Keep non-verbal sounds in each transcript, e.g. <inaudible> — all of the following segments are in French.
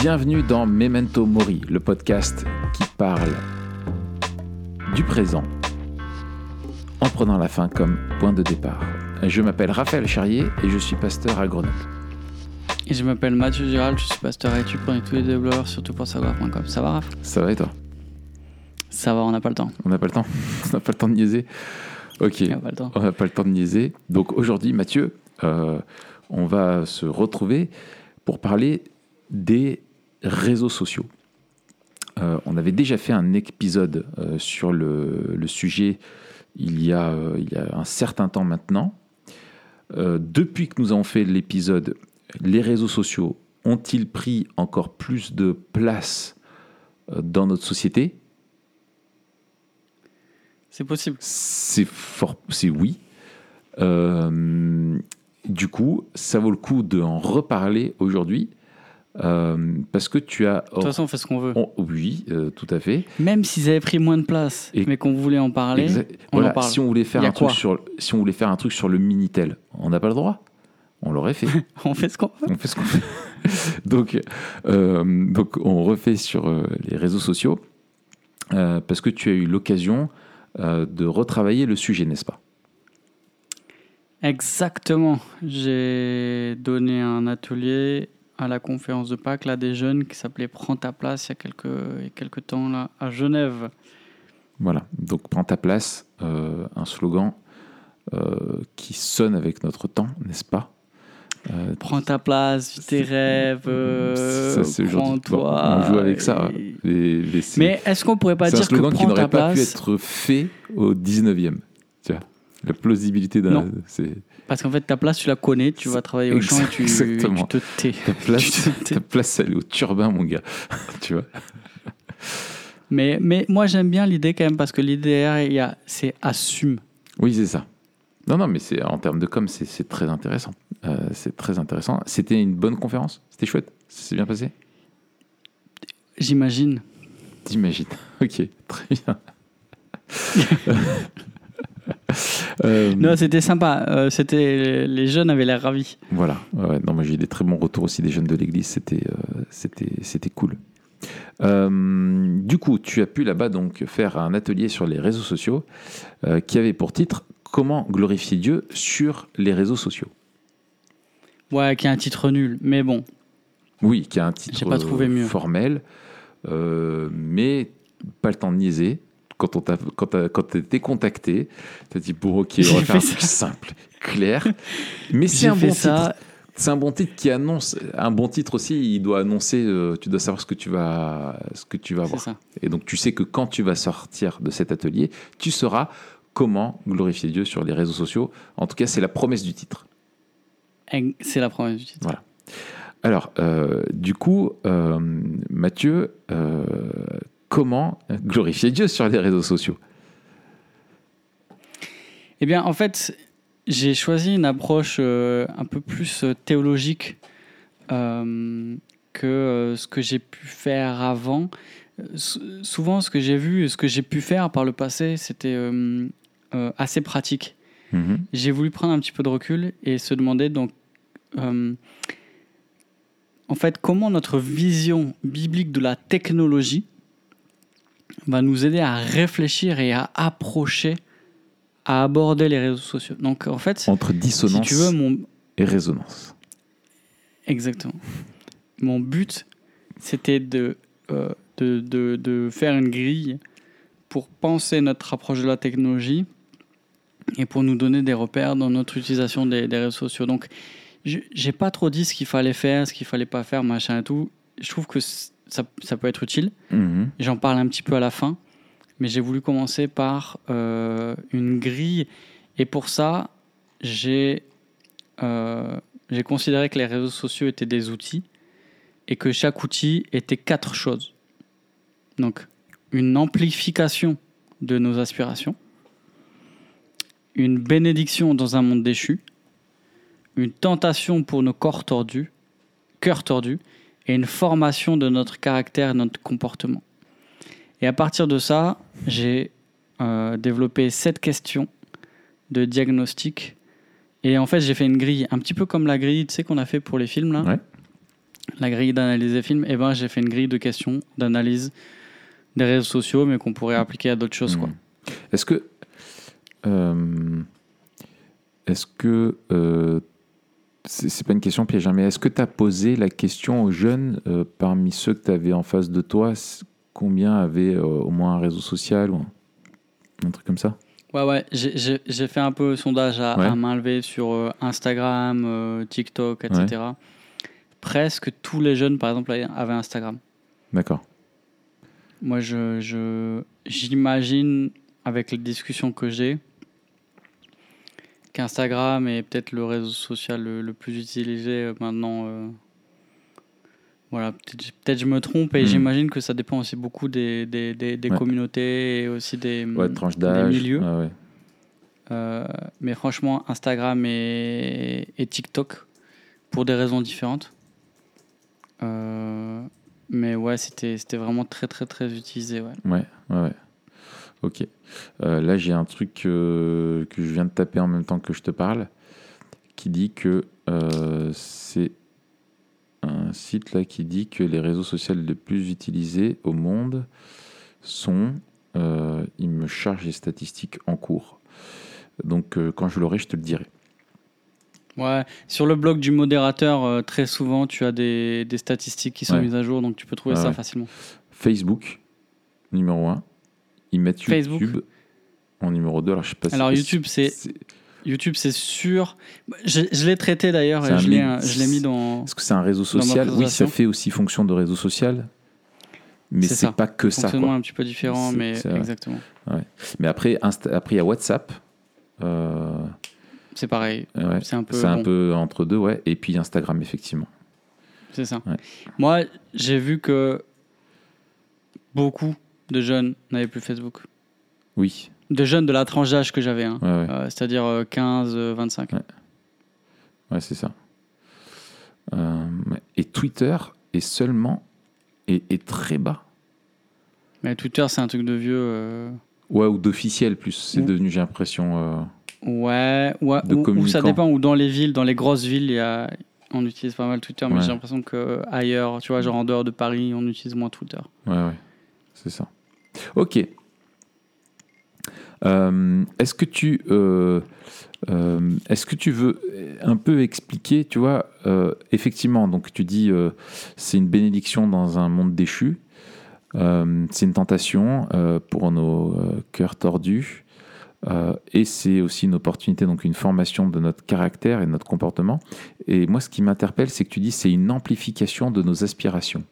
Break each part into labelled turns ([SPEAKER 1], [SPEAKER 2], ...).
[SPEAKER 1] Bienvenue dans Memento Mori, le podcast qui parle du présent en prenant la fin comme point de départ. Je m'appelle Raphaël Charrier et je suis pasteur à Grenoble.
[SPEAKER 2] Et je m'appelle Mathieu Giral, je suis pasteur à études, est tous les développeurs, surtout pour savoir.com. Ça va, Raph?
[SPEAKER 1] Ça va et toi?
[SPEAKER 2] Ça va, on n'a pas le temps.
[SPEAKER 1] On n'a pas le temps <laughs> On n'a pas le temps de niaiser Ok,
[SPEAKER 2] On n'a pas le temps.
[SPEAKER 1] on n'a pas le temps de niaiser. Donc aujourd'hui, Mathieu, euh, on va se retrouver pour parler des réseaux sociaux. Euh, on avait déjà fait un épisode euh, sur le, le sujet il y, a, euh, il y a un certain temps maintenant. Depuis que nous avons fait l'épisode, les réseaux sociaux ont-ils pris encore plus de place dans notre société?
[SPEAKER 2] C'est possible.
[SPEAKER 1] C'est fort, c'est oui. Du coup, ça vaut le coup d'en reparler aujourd'hui parce que tu as.
[SPEAKER 2] De toute façon, on fait ce qu'on veut.
[SPEAKER 1] Oh, oui, euh, tout à fait.
[SPEAKER 2] Même s'ils avaient pris moins de place,
[SPEAKER 1] Et-
[SPEAKER 2] mais qu'on voulait en parler,
[SPEAKER 1] Exact-
[SPEAKER 2] on
[SPEAKER 1] voilà,
[SPEAKER 2] en parle.
[SPEAKER 1] si on voulait faire un truc sur, si on voulait faire un truc sur le minitel, on n'a pas le droit. On l'aurait fait. <laughs>
[SPEAKER 2] on fait ce qu'on veut.
[SPEAKER 1] on fait ce qu'on fait. <laughs> donc, euh, donc, on refait sur euh, les réseaux sociaux euh, parce que tu as eu l'occasion euh, de retravailler le sujet, n'est-ce pas?
[SPEAKER 2] Exactement. J'ai donné un atelier à la conférence de Pâques là, des jeunes qui s'appelait Prends ta place il y a quelques, il y a quelques temps là, à Genève.
[SPEAKER 1] Voilà. Donc, prends ta place, euh, un slogan euh, qui sonne avec notre temps, n'est-ce pas? Euh,
[SPEAKER 2] Prends ta place, vis tes rêves, prends-toi.
[SPEAKER 1] On joue avec ça.
[SPEAKER 2] Et-
[SPEAKER 1] Les- les- c'est-
[SPEAKER 2] Mais est-ce qu'on pourrait pas
[SPEAKER 1] un
[SPEAKER 2] dire que
[SPEAKER 1] slogan qui n'aurait pas pu être fait au 19e. Tu vois, la plausibilité d'un. C'est
[SPEAKER 2] Parce qu'en fait, ta place, tu la connais, tu vas travailler au champ et tu,
[SPEAKER 1] Exactement.
[SPEAKER 2] tu te tais.
[SPEAKER 1] ta place, ta place, elle est au turbin, mon gars. <laughs> tu vois
[SPEAKER 2] Mais, mais moi, j'aime bien l'idée quand même parce que l'idée c'est assume.
[SPEAKER 1] Oui, c'est ça. Non, non, mais c'est en termes de com, c'est c'est très intéressant. Euh, c'est très intéressant. C'était une bonne conférence? C'était chouette? Ça s'est bien passé?
[SPEAKER 2] J'imagine.
[SPEAKER 1] T'imagines. <laughs> Ok, très bien. <laughs> <laughs> Euh,
[SPEAKER 2] Non, c'était sympa. Euh, c'était les jeunes avaient l'air ravis.
[SPEAKER 1] Voilà. Ouais, non, moi j'ai eu des très bons retours aussi des jeunes de l'église. C'était, euh, c'était, c'était cool. Du coup, tu as pu là-bas donc faire un atelier sur les réseaux sociaux qui avait pour titre Comment glorifier Dieu sur les réseaux sociaux.
[SPEAKER 2] Ouais, qui a un titre nul, mais bon.
[SPEAKER 1] Oui, qui a un titre
[SPEAKER 2] J'ai pas trouvé mieux.
[SPEAKER 1] formel, mais pas le temps de niaiser. Quand on t'a, quand t'as- quand t'es contacté, t'as dit bon ok, on va faire un truc simple, clair. Mais c'est un
[SPEAKER 2] fait
[SPEAKER 1] bon
[SPEAKER 2] ça.
[SPEAKER 1] titre. C'est un bon titre qui annonce. Un bon titre aussi, il doit annoncer. euh, tu dois savoir ce que tu vas, ce que tu vas
[SPEAKER 2] C'est
[SPEAKER 1] avoir.
[SPEAKER 2] ça.
[SPEAKER 1] Et donc tu sais que quand tu vas sortir de cet atelier, tu sauras comment glorifier Dieu sur les réseaux sociaux. En tout cas, c'est la promesse du titre.
[SPEAKER 2] C'est la première du titre.
[SPEAKER 1] Voilà. Alors, euh, du coup, euh, Mathieu, euh, comment glorifier Dieu sur les réseaux sociaux
[SPEAKER 2] Eh bien, en fait, j'ai choisi une approche euh, un peu plus euh, théologique euh, que euh, ce que j'ai pu faire avant. Sou- souvent, ce que j'ai vu et ce que j'ai pu faire par le passé, c'était assez pratique.
[SPEAKER 1] Mhm.
[SPEAKER 2] J'ai voulu prendre un petit peu de recul et se demander donc, en fait, comment notre vision biblique de la technologie va nous aider à réfléchir et à approcher, à aborder les réseaux sociaux. Donc, en fait,
[SPEAKER 1] Entre
[SPEAKER 2] si
[SPEAKER 1] dissonance
[SPEAKER 2] tu veux, mon,
[SPEAKER 1] et résonance.
[SPEAKER 2] Exactement. Mon but, c'était de, euh, de, de, de faire une grille pour penser notre approche de la technologie et pour nous donner des repères dans notre utilisation des, des réseaux sociaux. Donc, je- j'ai pas trop dit ce qu'il fallait faire, ce qu'il fallait pas faire, machin et tout. Je trouve que ça, ça peut être utile.
[SPEAKER 1] Mhm.
[SPEAKER 2] J'en parle un petit peu à la fin, mais j'ai voulu commencer par euh, une grille. Et pour ça, j'ai euh, j'ai considéré que les réseaux sociaux étaient des outils et que chaque outil était quatre choses. Donc, une amplification de nos aspirations, une bénédiction dans un monde déchu, une tentation pour nos corps tordus, cœurs tordus, et une formation de notre caractère et notre comportement. Et à partir de ça, j'ai euh, développé sept questions de diagnostic. Et en fait, j'ai fait une grille, un petit peu comme la grille tu sais, qu'on a fait pour les films. Là.
[SPEAKER 1] Ouais.
[SPEAKER 2] la grille d'analyse des films, et ben j'ai fait une grille de questions d'analyse des réseaux sociaux, mais qu'on pourrait appliquer à d'autres choses. Quoi.
[SPEAKER 1] Hmm. Est-ce que. euh, est-ce que. euh, c'est pas une question piège, hein, mais est-ce que tu as posé la question aux jeunes, euh, parmi ceux que tu avais en face de toi, combien avaient euh, au moins un réseau social ou un, un truc comme ça?
[SPEAKER 2] Ouais, ouais, j'ai- fait un peu sondage à,
[SPEAKER 1] Ouais.
[SPEAKER 2] à main levée sur euh, Instagram, TikTok, etc. Presque tous les jeunes, par exemple, avaient Instagram.
[SPEAKER 1] D'accord.
[SPEAKER 2] Moi, je, je- j'imagine, avec les discussions que j'ai, qu'Instagram est peut-être le réseau social le, le plus utilisé euh, maintenant. euh. Voilà, peut-être je me trompe et
[SPEAKER 1] Hmm.
[SPEAKER 2] j'imagine que ça dépend aussi beaucoup des, des, des- des
[SPEAKER 1] Ouais.
[SPEAKER 2] communautés et aussi des,
[SPEAKER 1] Ouais, d'âge.
[SPEAKER 2] milieux.
[SPEAKER 1] ouais.
[SPEAKER 2] Euh, mais franchement, Instagram et, et TikTok, pour des raisons différentes. Euh, mais ouais, c'était c'était vraiment très très très utilisé. Ouais,
[SPEAKER 1] ouais, ouais. Ok. Euh, là, j'ai un truc euh, que je viens de taper en même temps que je te parle, qui dit que euh, c'est un site là qui dit que les réseaux sociaux les plus utilisés au monde sont. il me charge les statistiques en cours. Donc, quand je l'aurai, je te le dirai.
[SPEAKER 2] Ouais, sur le blog du modérateur, très souvent, tu as des, des statistiques qui sont
[SPEAKER 1] Ouais.
[SPEAKER 2] mises à jour, donc tu peux trouver
[SPEAKER 1] Ah
[SPEAKER 2] ça
[SPEAKER 1] ouais.
[SPEAKER 2] facilement.
[SPEAKER 1] Facebook, numéro 1. Ils mettent
[SPEAKER 2] Facebook.
[SPEAKER 1] YouTube en numéro 2. Alors, je sais pas si-
[SPEAKER 2] Alors, YouTube, c'est- YouTube, c'est sûr. Je, je l'ai traité d'ailleurs
[SPEAKER 1] C'est
[SPEAKER 2] et je l'ai,
[SPEAKER 1] link.
[SPEAKER 2] je l'ai mis dans.
[SPEAKER 1] Est-ce que c'est un réseau social Oui, ça fait aussi fonction de réseau social. Mais
[SPEAKER 2] C'est
[SPEAKER 1] c'est pas que ça. Quoi.
[SPEAKER 2] un petit peu différent,
[SPEAKER 1] C'est-
[SPEAKER 2] mais
[SPEAKER 1] c'est
[SPEAKER 2] exactement.
[SPEAKER 1] Mais après, Insta- après, il y a WhatsApp. Euh,
[SPEAKER 2] C'est pareil.
[SPEAKER 1] ouais.
[SPEAKER 2] C'est un peu.
[SPEAKER 1] C'est un
[SPEAKER 2] bon.
[SPEAKER 1] peu entre deux, ouais. Et puis Instagram, effectivement.
[SPEAKER 2] C'est ça.
[SPEAKER 1] Ouais.
[SPEAKER 2] Moi, j'ai vu que beaucoup de jeunes n'avaient plus Facebook.
[SPEAKER 1] Oui.
[SPEAKER 2] De jeunes de la tranche d'âge que j'avais, hein.
[SPEAKER 1] Ouais, ouais.
[SPEAKER 2] Euh, c'est-à-dire euh, 15, euh, 25.
[SPEAKER 1] Ouais. Ouais, c'est ça. Euh, et Twitter est seulement. est, est très bas.
[SPEAKER 2] Mais Twitter, c'est un truc de vieux. euh,
[SPEAKER 1] Ouais, ou d'officiel plus. C'est devenu, j'ai l'impression. euh,
[SPEAKER 2] Ouais, ouais.
[SPEAKER 1] De
[SPEAKER 2] ou, ou ça dépend. Ou dans les villes, dans les grosses villes, il y a... on utilise pas mal Twitter, mais j'ai l'impression que ailleurs, tu vois, genre en dehors de Paris, on utilise moins Twitter.
[SPEAKER 1] Ouais, ouais, c'est ça. Ok. Euh, est-ce que tu, euh, euh, est-ce que tu veux un peu expliquer, tu vois, effectivement, donc tu dis, c'est une bénédiction dans un monde déchu, c'est une tentation pour nos cœurs tordus, et c'est aussi une opportunité, donc une formation de notre caractère et de notre comportement. Et moi, ce qui m'interpelle, c'est que tu dis, c'est une amplification de nos aspirations.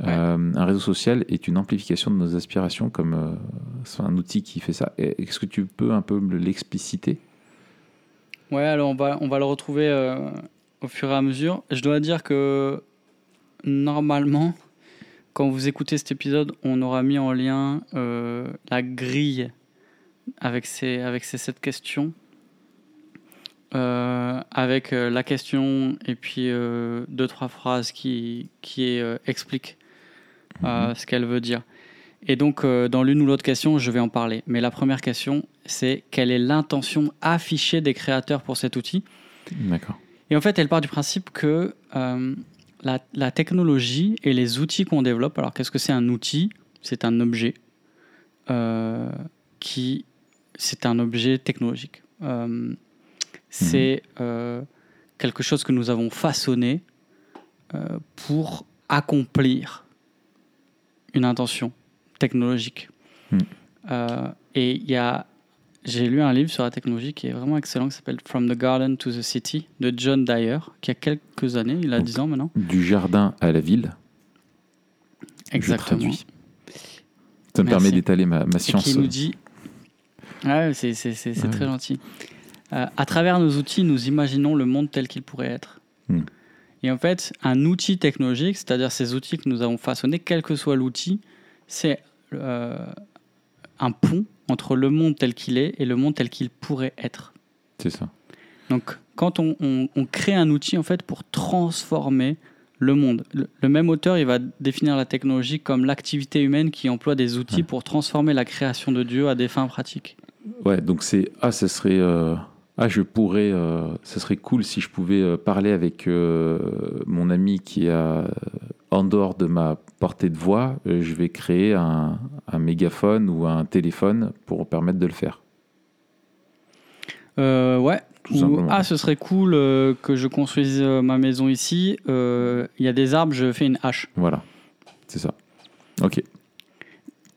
[SPEAKER 2] Ouais.
[SPEAKER 1] Euh, un réseau social est une amplification de nos aspirations, comme euh, c'est un outil qui fait ça. Est-ce que tu peux un peu l'expliciter?
[SPEAKER 2] Ouais, alors on va, on va le retrouver euh, au fur et à mesure. Je dois dire que normalement, quand vous écoutez cet épisode, on aura mis en lien la grille avec ces, avec ces sept questions. Euh, avec euh, la question et puis euh, deux, trois phrases qui, qui expliquent euh, ce qu'elle veut dire. Et donc, euh, dans l'une ou l'autre question, je vais en parler. Mais la première question, c'est quelle est l'intention affichée des créateurs pour cet outil?
[SPEAKER 1] D'accord.
[SPEAKER 2] Et en fait, elle part du principe que euh, la, la technologie et les outils qu'on développe, alors qu'est-ce que c'est un outil? C'est un objet euh, qui. C'est un objet technologique. Euh, c'est euh, quelque chose que nous avons façonné pour accomplir une intention technologique.
[SPEAKER 1] Mhm.
[SPEAKER 2] Euh, et il y a j'ai lu un livre sur la technologie qui est vraiment excellent, qui s'appelle From the Garden to the City de John Dyer, qui a quelques années, il a
[SPEAKER 1] Donc,
[SPEAKER 2] 10 ans maintenant.
[SPEAKER 1] Du jardin à la ville.
[SPEAKER 2] Exactement.
[SPEAKER 1] Ça me
[SPEAKER 2] Merci.
[SPEAKER 1] permet d'étaler ma, ma
[SPEAKER 2] Et
[SPEAKER 1] science.
[SPEAKER 2] qui nous dit. Ouais, c'est c'est- c'est- c'est
[SPEAKER 1] Ouais.
[SPEAKER 2] très gentil. Euh, à travers nos outils, nous imaginons le monde tel qu'il pourrait être.
[SPEAKER 1] Hmm.
[SPEAKER 2] Et en fait, un outil technologique, c'est-à-dire ces outils que nous avons façonnés, quel que soit l'outil, c'est euh, un pont entre le monde tel qu'il est et le monde tel qu'il pourrait être.
[SPEAKER 1] C'est ça.
[SPEAKER 2] Donc, quand on, on- on crée un outil en fait pour transformer le monde, le, le même auteur, il va définir la technologie comme l'activité humaine qui emploie des outils
[SPEAKER 1] Ouais.
[SPEAKER 2] pour transformer la création de Dieu à des fins pratiques.
[SPEAKER 1] Ouais, donc c'est. Ah, ça serait. euh, ah, je pourrais, euh, ce serait cool si je pouvais euh, parler avec euh, mon ami qui est en dehors de ma portée de voix. Je vais créer un, un mégaphone ou un téléphone pour permettre de le faire.
[SPEAKER 2] Euh, ouais. Ou, ah, ce serait cool euh, que je construise euh, ma maison ici. Il y a des arbres, je fais une hache.
[SPEAKER 1] Voilà, c'est ça. Ok.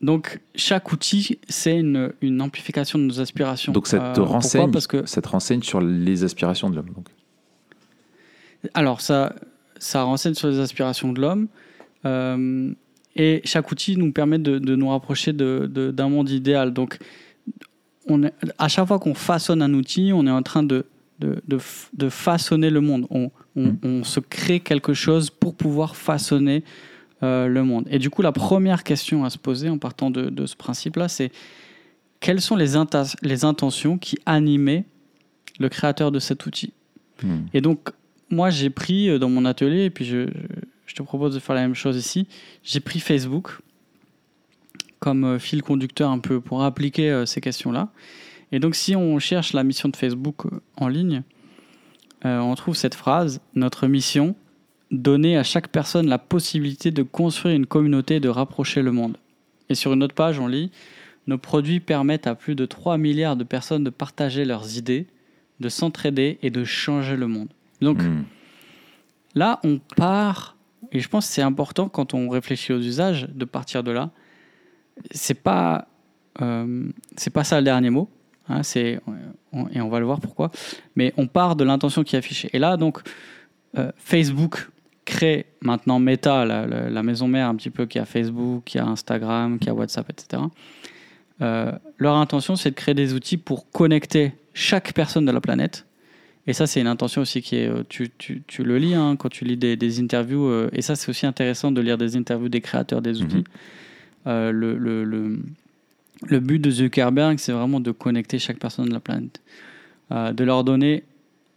[SPEAKER 2] Donc, chaque outil, c'est une, une amplification de nos aspirations.
[SPEAKER 1] Donc ça te
[SPEAKER 2] Euh,
[SPEAKER 1] renseigne,
[SPEAKER 2] Parce que,
[SPEAKER 1] ça te renseigne sur les aspirations de l'homme.
[SPEAKER 2] Alors, ça, ça renseigne sur les aspirations de l'homme. Euh, et chaque outil nous permet de, de nous rapprocher de- de- d'un monde idéal. Donc, on est, à chaque fois qu'on façonne un outil, on est en train de, de, de de façonner le monde. On, on-
[SPEAKER 1] Mm.
[SPEAKER 2] on se crée quelque chose pour pouvoir façonner euh, le monde. Et du coup, la première question à se poser en partant de, de ce principe-là, c'est quelles sont les, intentions qui animaient le créateur de cet outil
[SPEAKER 1] Hmm.
[SPEAKER 2] et donc, moi, j'ai pris euh, dans mon atelier, et puis je, je te propose de faire la même chose ici, j'ai pris Facebook comme euh, fil conducteur un peu pour appliquer ces questions-là. Et donc, si on cherche la mission de Facebook en ligne, euh, on trouve cette phrase, notre mission, donner à chaque personne la possibilité de construire une communauté et de rapprocher le monde. Et sur une autre page, on lit, nos produits permettent à plus de 3 milliards de personnes de partager leurs idées, de s'entraider et de changer le monde. Donc
[SPEAKER 1] Hmm.
[SPEAKER 2] là, on part, et je pense que c'est important quand on réfléchit aux usages de partir de là. C'est pas, euh, c'est pas ça le dernier mot. hein, c'est, on- et on va le voir pourquoi. Mais on part de l'intention qui est affichée. Et là, donc, euh, Facebook crée maintenant Meta, la, la- la maison mère un petit peu qui a Facebook, qui a Instagram, qui a WhatsApp, etc. Euh, leur intention, c'est de créer des outils pour connecter chaque personne de la planète. Et ça, c'est une intention aussi qui est. euh, Tu, tu- tu le lis hein, quand tu lis des, des interviews. euh, et ça, c'est aussi intéressant de lire des interviews des créateurs des outils.
[SPEAKER 1] Mhm.
[SPEAKER 2] Euh, le, le, le, le but de Zuckerberg, c'est vraiment de connecter chaque personne de la planète. De leur donner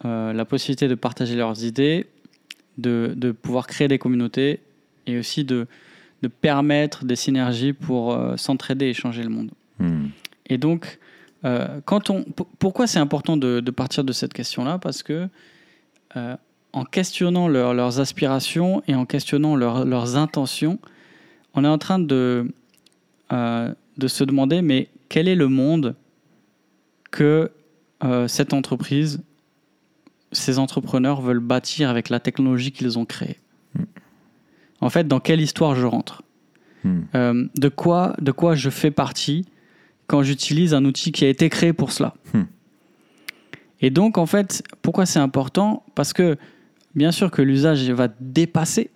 [SPEAKER 2] la possibilité de partager leurs idées, de, de pouvoir créer des communautés et aussi de, de permettre des synergies pour euh, s'entraider et changer le monde.
[SPEAKER 1] Hmm.
[SPEAKER 2] Et donc, euh, quand on, pourquoi c'est important de, de partir de cette question-là? Parce que euh, en questionnant leur- leurs aspirations et en questionnant leur- leurs intentions, on est en train de, de se demander, mais quel est le monde que cette entreprise, ces entrepreneurs veulent bâtir avec la technologie qu'ils ont créée En fait, dans quelle histoire je rentre
[SPEAKER 1] Hmm.
[SPEAKER 2] euh, de, quoi, de quoi je fais partie quand j'utilise un outil qui a été créé pour cela.
[SPEAKER 1] Hmm.
[SPEAKER 2] Et donc, en fait, pourquoi c'est important? Parce que, bien sûr que l'usage va dépasser,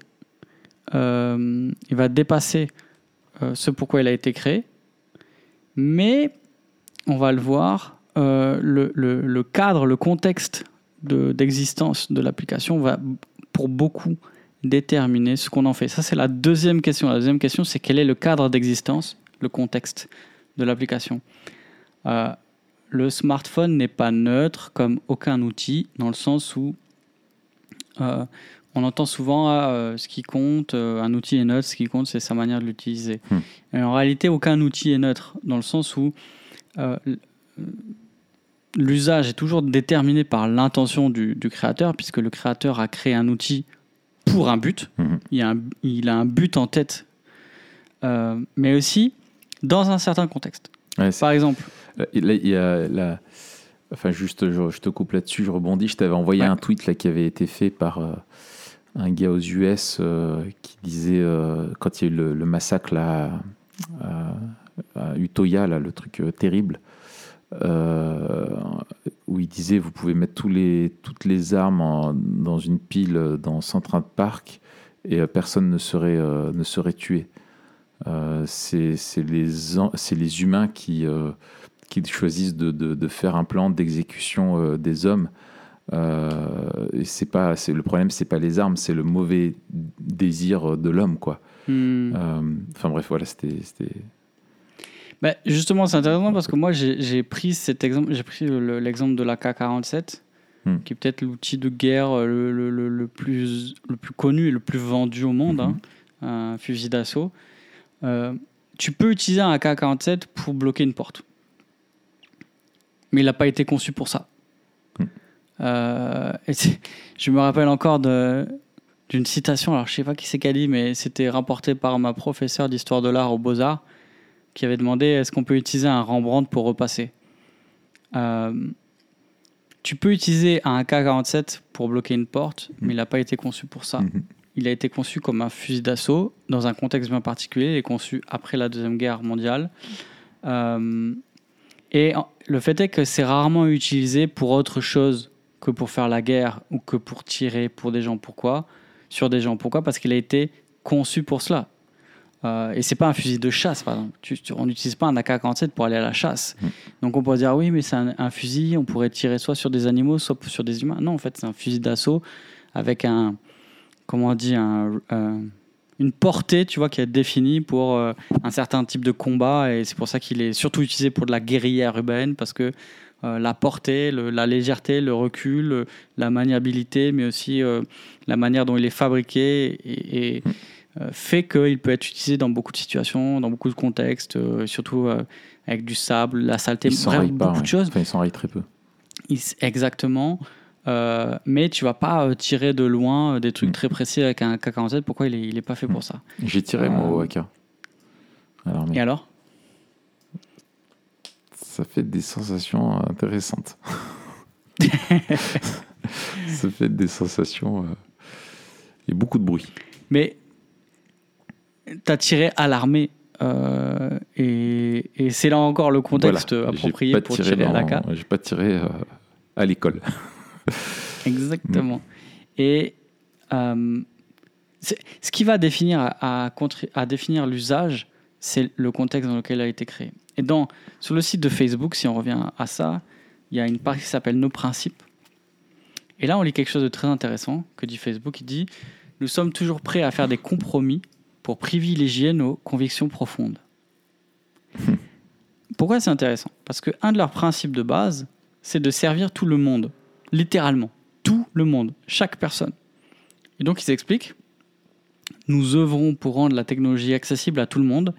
[SPEAKER 2] euh, il va dépasser euh, ce pourquoi il a été créé, mais on va le voir, le, le- le cadre, le contexte d'existence de l'application va, pour beaucoup, déterminer ce qu'on en fait. Ça, c'est la deuxième question. La deuxième question, c'est quel est le cadre d'existence, le contexte de l'application. Euh, le smartphone n'est pas neutre comme aucun outil, dans le sens où euh, on entend souvent ah, euh, ce qui compte, un outil est neutre, ce qui compte, c'est sa manière de l'utiliser.
[SPEAKER 1] Hmm.
[SPEAKER 2] Et en réalité, aucun outil est neutre, dans le sens où l'usage est toujours déterminé par l'intention du, du créateur, puisque le créateur a créé un outil pour un but.
[SPEAKER 1] Mhm.
[SPEAKER 2] Il, a un, il a un but en tête, euh, mais aussi dans un certain contexte.
[SPEAKER 1] Ouais,
[SPEAKER 2] Par exemple,
[SPEAKER 1] Euh, là, il y a la- Enfin, juste, je, je te coupe là-dessus, je rebondis. Je t'avais envoyé
[SPEAKER 2] Ouais.
[SPEAKER 1] un tweet là, qui avait été fait par euh, un gars aux US euh, qui disait, quand il y a eu le, le massacre là, à, à Utoya, là, le truc terrible, où il disait vous pouvez mettre tous les, toutes les armes en- dans une pile euh, dans Central Park et euh, personne ne serait, euh, ne serait tué. Euh, c'est les, humains qui, euh, qui choisissent de, de- de faire un plan d'exécution euh, des hommes. Euh, c'est pas, c'est le problème, c'est pas les armes, c'est le mauvais désir de l'homme, quoi.
[SPEAKER 2] hmm,
[SPEAKER 1] Euh, Enfin bref, voilà, c'était-
[SPEAKER 2] bah, justement, c'est intéressant parce que moi, j'ai pris cet exemple, j'ai pris le- l'exemple de la K-47,
[SPEAKER 1] Hmm.
[SPEAKER 2] qui est peut-être l'outil de guerre euh, le, le- le- le plus, le plus connu et le plus vendu au monde,
[SPEAKER 1] Mhm.
[SPEAKER 2] hein, un fusil d'assaut. Euh, tu peux utiliser un AK-47 pour bloquer une porte. Mais il n'a pas été conçu pour ça. Euh, et c'est- je me rappelle encore d'une citation, alors je sais pas qui c'est qu'elle dit, mais c'était rapporté par ma professeure d'histoire de l'art aux Beaux-Arts, qui avait demandé est-ce qu'on peut utiliser un Rembrandt pour repasser? Euh, Tu peux utiliser un AK-47 pour bloquer une porte, mais il n'a pas été conçu pour ça.
[SPEAKER 1] Mhm.
[SPEAKER 2] Il a été conçu comme un fusil d'assaut dans un contexte bien particulier. Il est conçu après la Deuxième Guerre mondiale. Euh, et le fait est que c'est rarement utilisé pour autre chose que pour faire la guerre ou que pour tirer pour des gens. Pourquoi? Sur des gens. Pourquoi? Parce qu'il a été conçu pour cela. Euh, et c'est pas un fusil de chasse, par exemple. Tu- tu- on n'utilise pas un AK-47 pour aller à la chasse.
[SPEAKER 1] Mm.
[SPEAKER 2] Donc on pourrait dire oui, mais c'est un, un fusil. On pourrait tirer soit sur des animaux, soit sur des humains. Non, en fait, c'est un fusil d'assaut avec un, comment on dit, un, euh, une portée, tu vois, qui est définie pour euh, un certain type de combat. Et c'est pour ça qu'il est surtout utilisé pour de la guérilla urbaine, parce que euh, la portée, le- la légèreté, le recul, la maniabilité, mais aussi la manière dont il est fabriqué et, et, euh, fait qu'il peut être utilisé dans beaucoup de situations, dans beaucoup de contextes, euh, surtout euh, avec du sable, la saleté,
[SPEAKER 1] Il
[SPEAKER 2] bref, beaucoup
[SPEAKER 1] pas.
[SPEAKER 2] de choses.
[SPEAKER 1] Enfin, il s'enraye très peu.
[SPEAKER 2] Il Exactement. Euh, mais tu vas pas euh, tirer de loin euh, des trucs
[SPEAKER 1] Mm.
[SPEAKER 2] très précis avec un K47. Pourquoi il est, il est pas fait pour ça?
[SPEAKER 1] J'ai tiré moi
[SPEAKER 2] Euh,
[SPEAKER 1] au AK. Alors, mais
[SPEAKER 2] Et alors?
[SPEAKER 1] Ça fait des sensations euh, intéressantes. <laughs> <laughs> ça fait des sensations. euh, Il y a beaucoup de bruit.
[SPEAKER 2] Mais tu as tiré à l'armée. euh, et et c'est là encore le contexte
[SPEAKER 1] Voilà.
[SPEAKER 2] Approprié
[SPEAKER 1] pas
[SPEAKER 2] pour
[SPEAKER 1] tiré
[SPEAKER 2] tirer à
[SPEAKER 1] dans-
[SPEAKER 2] l'AK.
[SPEAKER 1] J'ai pas tiré euh, à l'école. <laughs>
[SPEAKER 2] Exactement. Et euh, ce qui va définir, à, à contri- à définir l'usage, c'est le contexte dans lequel il a été créé. Et dans, sur le site de Facebook, si on revient à ça, il y a une partie qui s'appelle Nos principes. Et là, on lit quelque chose de très intéressant que dit Facebook. Il dit Nous sommes toujours prêts à faire des compromis pour privilégier nos convictions profondes. Pourquoi c'est intéressant? Parce que un de leurs principes de base, c'est de servir tout le monde, littéralement tout le monde, chaque personne. Et donc ils expliquent, nous œuvrons pour rendre la technologie accessible à tout le monde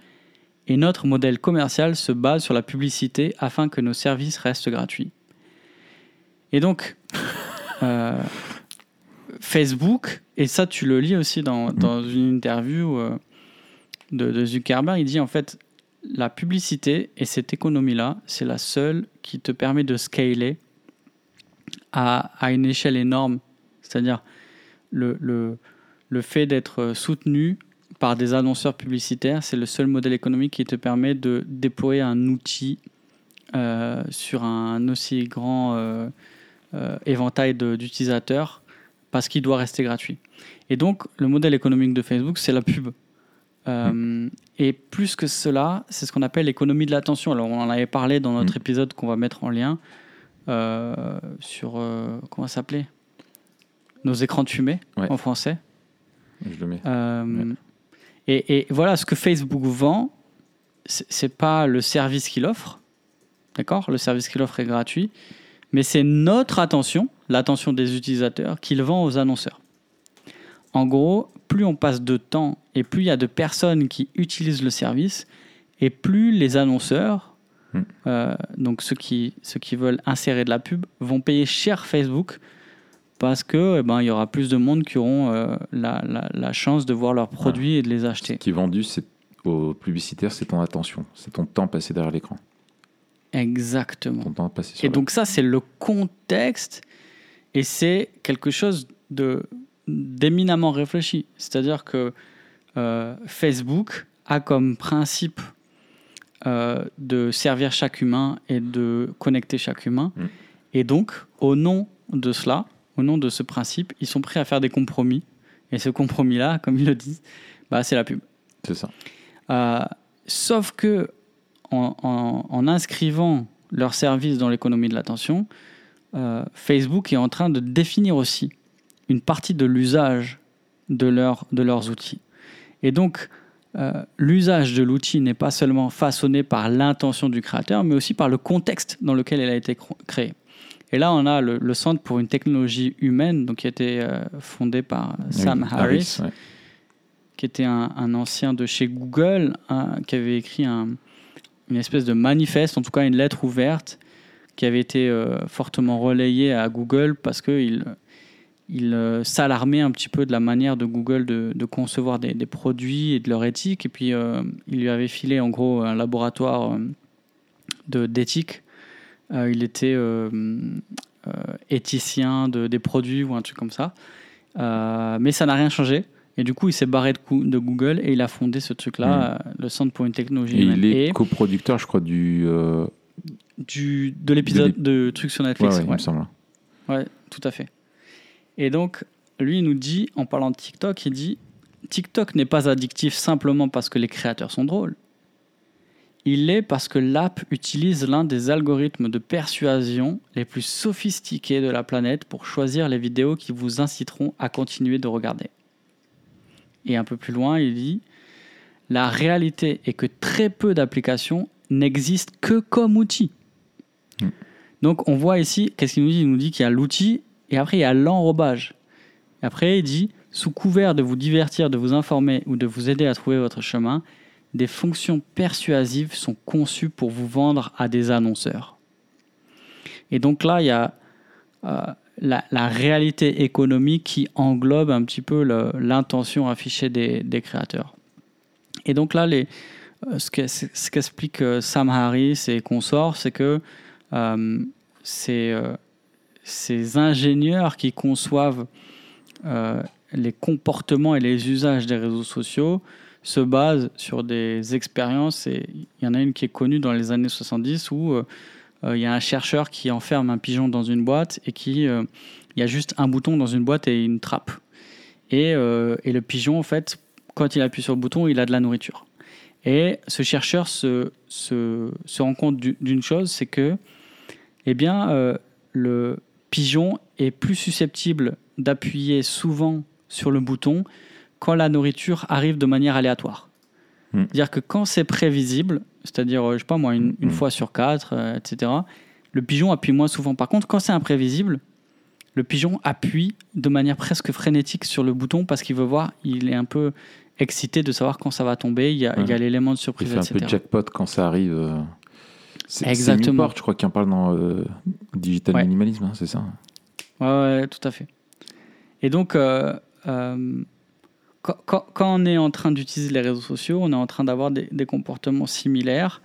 [SPEAKER 2] et notre modèle commercial se base sur la publicité afin que nos services restent gratuits. Et donc, euh, Facebook, et ça tu le lis aussi dans, dans une interview euh, de, de Zuckerberg, il dit en fait, la publicité et cette économie-là, c'est la seule qui te permet de scaler à, à une échelle énorme. C'est-à-dire le, le, le fait d'être soutenu par des annonceurs publicitaires, c'est le seul modèle économique qui te permet de déployer un outil euh, sur un aussi grand euh, euh, éventail d'utilisateurs parce qu'il doit rester gratuit. Et donc, le modèle économique de Facebook, c'est la pub. Euh, Et plus que cela, c'est ce qu'on appelle l'économie de l'attention. Alors, on en avait parlé dans notre
[SPEAKER 1] Mm.
[SPEAKER 2] épisode qu'on va mettre en lien euh, sur, euh, comment ça s'appelait? Nos écrans de fumée,
[SPEAKER 1] Ouais.
[SPEAKER 2] en français.
[SPEAKER 1] Je le mets.
[SPEAKER 2] Euh,
[SPEAKER 1] Ouais.
[SPEAKER 2] et, et voilà, ce que Facebook vend, c'est pas le service qu'il offre, d'accord? Le service qu'il offre est gratuit, mais c'est notre attention, l'attention des utilisateurs, qu'il vend aux annonceurs. En gros, plus on passe de temps et plus il y a de personnes qui utilisent le service, et plus les annonceurs,
[SPEAKER 1] Hmm.
[SPEAKER 2] euh, donc ceux qui, ceux qui veulent insérer de la pub, vont payer cher Facebook parce que eh ben, il y aura plus de monde qui auront euh, la, la- la chance de voir leurs produits et de les
[SPEAKER 1] Ce
[SPEAKER 2] acheter.
[SPEAKER 1] qui est vendu c'est, aux publicitaires, c'est ton attention. C'est ton temps passé derrière l'écran.
[SPEAKER 2] Exactement.
[SPEAKER 1] Ton temps passé sur
[SPEAKER 2] Et donc ça, c'est le contexte et c'est quelque chose de d'éminemment réfléchi. C'est-à-dire que euh, Facebook a comme principe euh, de servir chaque humain et de connecter chaque humain.
[SPEAKER 1] Mm.
[SPEAKER 2] Et donc, au nom de cela, au nom de ce principe, ils sont prêts à faire des compromis. Et ce compromis-là, comme ils le disent, bah, c'est la pub.
[SPEAKER 1] C'est ça.
[SPEAKER 2] Euh, sauf que en, en- en inscrivant leurs services dans l'économie de l'attention, euh, Facebook est en train de définir aussi une partie de l'usage de, leur- de leurs outils. Et donc, euh, l'usage de l'outil n'est pas seulement façonné par l'intention du créateur, mais aussi par le contexte dans lequel elle a été créée. Et là, on a le, le Centre pour une technologie humaine, donc, qui a été euh, fondé par Sam
[SPEAKER 1] Oui,
[SPEAKER 2] Harris,
[SPEAKER 1] ouais.
[SPEAKER 2] qui était un, un ancien de chez Google, un- qui avait écrit un- une espèce de manifeste, en tout cas une lettre ouverte, qui avait été euh, fortement relayé à Google parce qu'il il, euh, s'alarmait un petit peu de la manière de Google de, de concevoir des, des produits et de leur éthique. Et puis, euh, il lui avait filé en gros un laboratoire d'éthique. Il était éthicien de, des produits ou un truc comme ça. Euh, mais ça n'a rien changé. Et du coup, il s'est barré de, Google et il a fondé ce truc-là, euh, le Centre pour une technologie
[SPEAKER 1] Et il est coproducteur, je crois, du. euh,
[SPEAKER 2] du, de l'épisode de, trucs sur
[SPEAKER 1] Ouais,
[SPEAKER 2] Netflix.
[SPEAKER 1] ouais, il
[SPEAKER 2] ouais.
[SPEAKER 1] me semble.
[SPEAKER 2] Ouais, tout à fait. Et donc, lui, il nous dit, en parlant de TikTok, il dit TikTok n'est pas addictif simplement parce que les créateurs sont drôles. Il l'est parce que l'app utilise l'un des algorithmes de persuasion les plus sophistiqués de la planète pour choisir les vidéos qui vous inciteront à continuer de regarder. Et un peu plus loin, il dit La réalité est que très peu d'applications n'existent que comme outil. Donc on voit ici, qu'est-ce qu'il nous dit? Il nous dit qu'il y a l'outil et après il y a l'enrobage. Après il dit, sous couvert de vous divertir, de vous informer ou de vous aider à trouver votre chemin, des fonctions persuasives sont conçues pour vous vendre à des annonceurs. Et donc là, il y a euh, la, réalité économique qui englobe un petit peu l'intention affichée des, créateurs. Et donc là, euh, ce que- ce qu'explique euh, Sam Harris et consorts, c'est que ces, euh, ces ingénieurs qui conçoivent euh, les comportements et les usages des réseaux sociaux se basent sur des expériences. Et il y en a une qui est connue dans les années 70 où euh, euh, il y a un chercheur qui enferme un pigeon dans une boîte et qui euh, il y a juste un bouton dans une boîte et une trappe. Et, euh, et le pigeon, en fait, quand il appuie sur le bouton, il a de la nourriture. Et ce chercheur se, se, se rend compte du- d'une chose, c'est que eh bien, euh, le pigeon est plus susceptible d'appuyer souvent sur le bouton quand la nourriture arrive de manière aléatoire.
[SPEAKER 1] Hmm.
[SPEAKER 2] C'est-à-dire que quand c'est prévisible, c'est-à-dire, euh, je sais pas moi, une, une
[SPEAKER 1] Hmm.
[SPEAKER 2] fois sur quatre, euh, etc., le pigeon appuie moins souvent. Par contre, quand c'est imprévisible, le pigeon appuie de manière presque frénétique sur le bouton parce qu'il veut voir, il est un peu excité de savoir quand ça va tomber, il y a, il
[SPEAKER 1] Ouais.
[SPEAKER 2] l'élément de
[SPEAKER 1] Il
[SPEAKER 2] surprise,
[SPEAKER 1] fait un
[SPEAKER 2] etc.
[SPEAKER 1] peu jackpot quand ça arrive.
[SPEAKER 2] Exactement.
[SPEAKER 1] Newport, je crois, qui en parle dans euh, Digital
[SPEAKER 2] Ouais.
[SPEAKER 1] Minimalisme, hein, c'est ça
[SPEAKER 2] Ouais, ouais, tout à fait. Et donc, euh, euh, quand, quand- quand on est en train d'utiliser les réseaux sociaux, on est en train d'avoir des, des comportements similaires.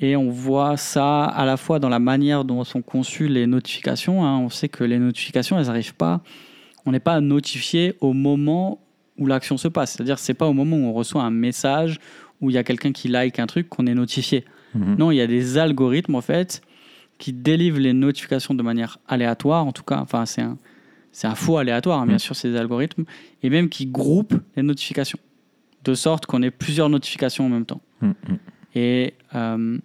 [SPEAKER 2] Et on voit ça à la fois dans la manière dont sont conçues les notifications. hein. On sait que les notifications, elles n'arrivent pas. On n'est pas notifié au moment où l'action se passe. C'est-à-dire, c'est pas au moment où on reçoit un message, où il y a quelqu'un qui like un truc qu'on est notifié.
[SPEAKER 1] Mhm.
[SPEAKER 2] Non, il y a des algorithmes en fait qui délivrent les notifications de manière aléatoire, en tout cas, enfin c'est un, c'est un faux aléatoire, hein, bien
[SPEAKER 1] Mm.
[SPEAKER 2] sûr, ces algorithmes, et même qui groupent les notifications, de sorte qu'on ait plusieurs notifications en même temps.
[SPEAKER 1] Mhm, mhm.
[SPEAKER 2] Et euh,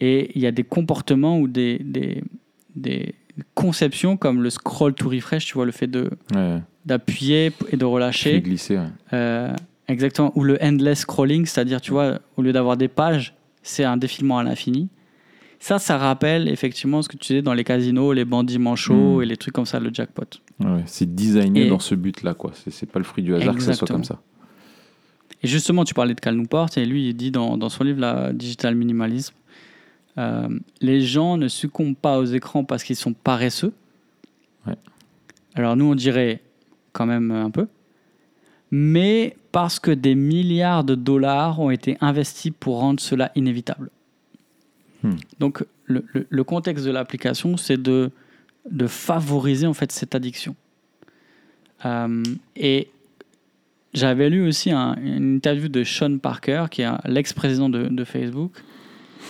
[SPEAKER 2] et il y a des comportements ou des, des, des conceptions comme le scroll to refresh, tu vois, le fait de
[SPEAKER 1] Ouais,
[SPEAKER 2] d'appuyer et de relâcher.
[SPEAKER 1] vais glisser. ouais.
[SPEAKER 2] Euh, exactement. Ou le endless scrolling, c'est-à-dire, tu vois, au lieu d'avoir des pages, c'est un défilement à l'infini. Ça, ça rappelle effectivement ce que tu disais dans les casinos, les bandits manchots
[SPEAKER 1] Mm.
[SPEAKER 2] et les trucs comme ça, le jackpot.
[SPEAKER 1] Ouais, c'est designé
[SPEAKER 2] Et-
[SPEAKER 1] dans ce but-là, quoi. C'est- pas le fruit du hasard que ça soit comme ça.
[SPEAKER 2] Et justement, tu parlais de Cal Newport, et lui, il dit dans, dans son livre, la Digital Minimalism, euh, les gens ne succombent pas aux écrans parce qu'ils sont paresseux.
[SPEAKER 1] Ouais.
[SPEAKER 2] Alors nous, on dirait quand même un peu. Mais parce que des milliards de dollars ont été investis pour rendre cela inévitable.
[SPEAKER 1] Hmm.
[SPEAKER 2] Donc le, le- le contexte de l'application, c'est de, de favoriser en fait cette addiction. Euh, et j'avais lu aussi un- une interview de Sean Parker, qui est l'ex-président de, de Facebook,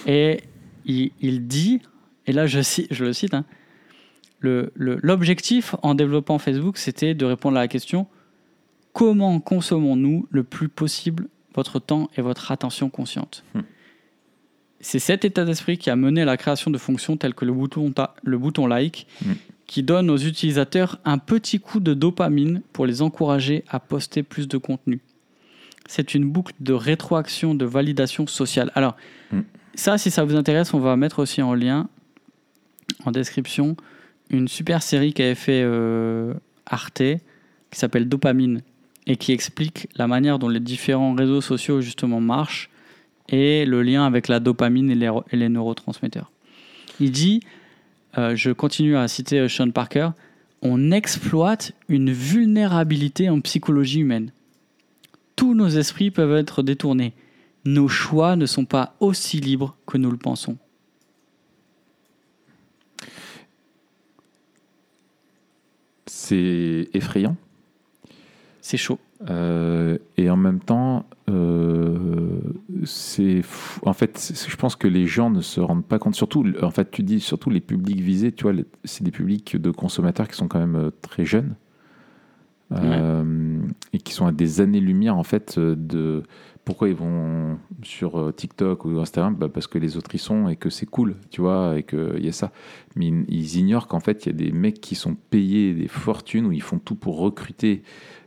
[SPEAKER 2] et il, il dit, et là je, je le cite, hein, le- le- l'objectif en développant Facebook, c'était de répondre à la question comment consommons-nous le plus possible votre temps et votre attention consciente
[SPEAKER 1] Hmm.
[SPEAKER 2] C'est cet état d'esprit qui a mené à la création de fonctions telles que le bouton, ta- le bouton like,
[SPEAKER 1] Hmm.
[SPEAKER 2] qui donne aux utilisateurs un petit coup de dopamine pour les encourager à poster plus de contenu. C'est une boucle de rétroaction de validation sociale. Alors,
[SPEAKER 1] Mm.
[SPEAKER 2] ça, si ça vous intéresse, on va mettre aussi en lien, en description, une super série qu'avait fait euh, Arte, qui s'appelle Dopamine, et qui explique la manière dont les différents réseaux sociaux, justement, marchent, et le lien avec la dopamine et les, et les neurotransmetteurs. Il dit euh, je continue à citer euh, Sean Parker, on exploite une vulnérabilité en psychologie humaine. Tous nos esprits peuvent être détournés. Nos choix ne sont pas aussi libres que nous le pensons.
[SPEAKER 1] C'est effrayant.
[SPEAKER 2] C'est chaud.
[SPEAKER 1] Euh, et en même temps, euh, en fait, je pense que les gens ne se rendent pas compte. Surtout, en fait, tu dis surtout les publics visés. Tu vois, c'est des publics de consommateurs qui sont quand même euh, très jeunes et qui sont à des années-lumière en fait de pourquoi ils vont sur TikTok ou Instagram Bah, Parce que les autres y sont et que c'est cool, tu vois, et qu'il y a ça. Mais ils ignorent qu'en fait, il y a des mecs qui sont payés des fortunes où ils font tout pour recruter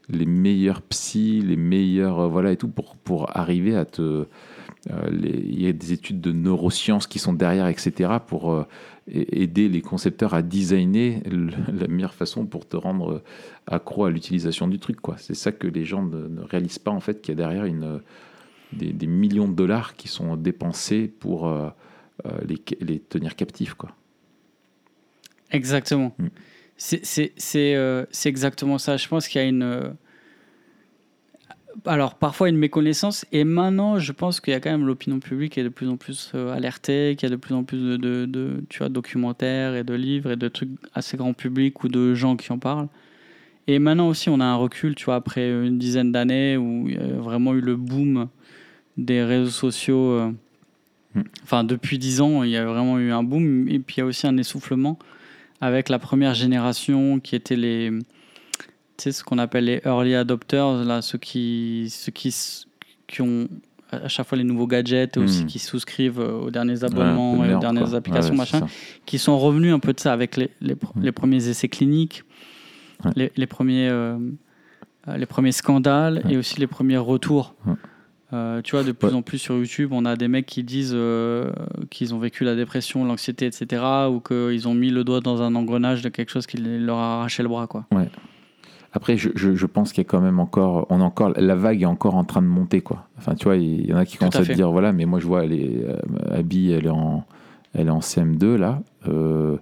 [SPEAKER 1] les meilleurs psys, les meilleurs, euh, voilà, et tout, pour, pour arriver à te. euh, Il y a des études de neurosciences qui sont derrière, etc., pour euh, aider les concepteurs à designer <laughs> la meilleure façon pour te rendre accro à l'utilisation du truc, quoi. C'est ça que les gens ne, ne réalisent pas, en fait, qu'il y a derrière une, des, des millions de dollars qui sont dépensés pour euh, les, les tenir captifs, quoi.
[SPEAKER 2] Exactement.
[SPEAKER 1] Mm.
[SPEAKER 2] C'est- euh, c'est exactement ça. Je pense qu'il y a une. euh, Alors, parfois une méconnaissance. Et maintenant, je pense qu'il y a quand même l'opinion publique qui est de plus en plus euh, alertée, qu'il y a de plus en plus de, de, de, tu vois, documentaires et de livres et de trucs assez grand public ou de gens qui en parlent. Et maintenant aussi, on a un recul, tu vois, après une dizaine d'années où il y a vraiment eu le boom des réseaux sociaux. euh,
[SPEAKER 1] Mm.
[SPEAKER 2] Enfin, depuis dix ans, il y a vraiment eu un boom. Et puis, il y a aussi un essoufflement avec la première génération qui était les. Tu sais, ce qu'on appelle les early adopters, là, ceux qui, ceux qui, qui ont à chaque fois les nouveaux gadgets et aussi
[SPEAKER 1] Mm.
[SPEAKER 2] qui souscrivent euh, aux derniers
[SPEAKER 1] Ouais,
[SPEAKER 2] abonnements et aux dernières
[SPEAKER 1] quoi.
[SPEAKER 2] applications,
[SPEAKER 1] Ouais,
[SPEAKER 2] machin qui sont revenus un peu de ça avec les, les, pr-
[SPEAKER 1] Mm.
[SPEAKER 2] les premiers essais cliniques,
[SPEAKER 1] Ouais.
[SPEAKER 2] les, les premiers, euh, les premiers scandales et aussi les premiers retours.
[SPEAKER 1] Ouais.
[SPEAKER 2] Euh, tu vois, de plus
[SPEAKER 1] Ouais.
[SPEAKER 2] en plus sur YouTube, on a des mecs qui disent euh, qu'ils ont vécu la dépression, l'anxiété, etc. ou qu'ils ont mis le doigt dans un engrenage de quelque chose qui leur a arraché le bras. Quoi.
[SPEAKER 1] Après, je, je, je pense qu'il y a quand même encore, on a encore, la vague est encore en train de monter, quoi. Enfin, tu vois, il y en a qui
[SPEAKER 2] Tout à
[SPEAKER 1] commencent à, te
[SPEAKER 2] fait.
[SPEAKER 1] dire, voilà, mais moi je vois, elle est, euh, Abby, elle est en, elle est en CM2 là. Euh,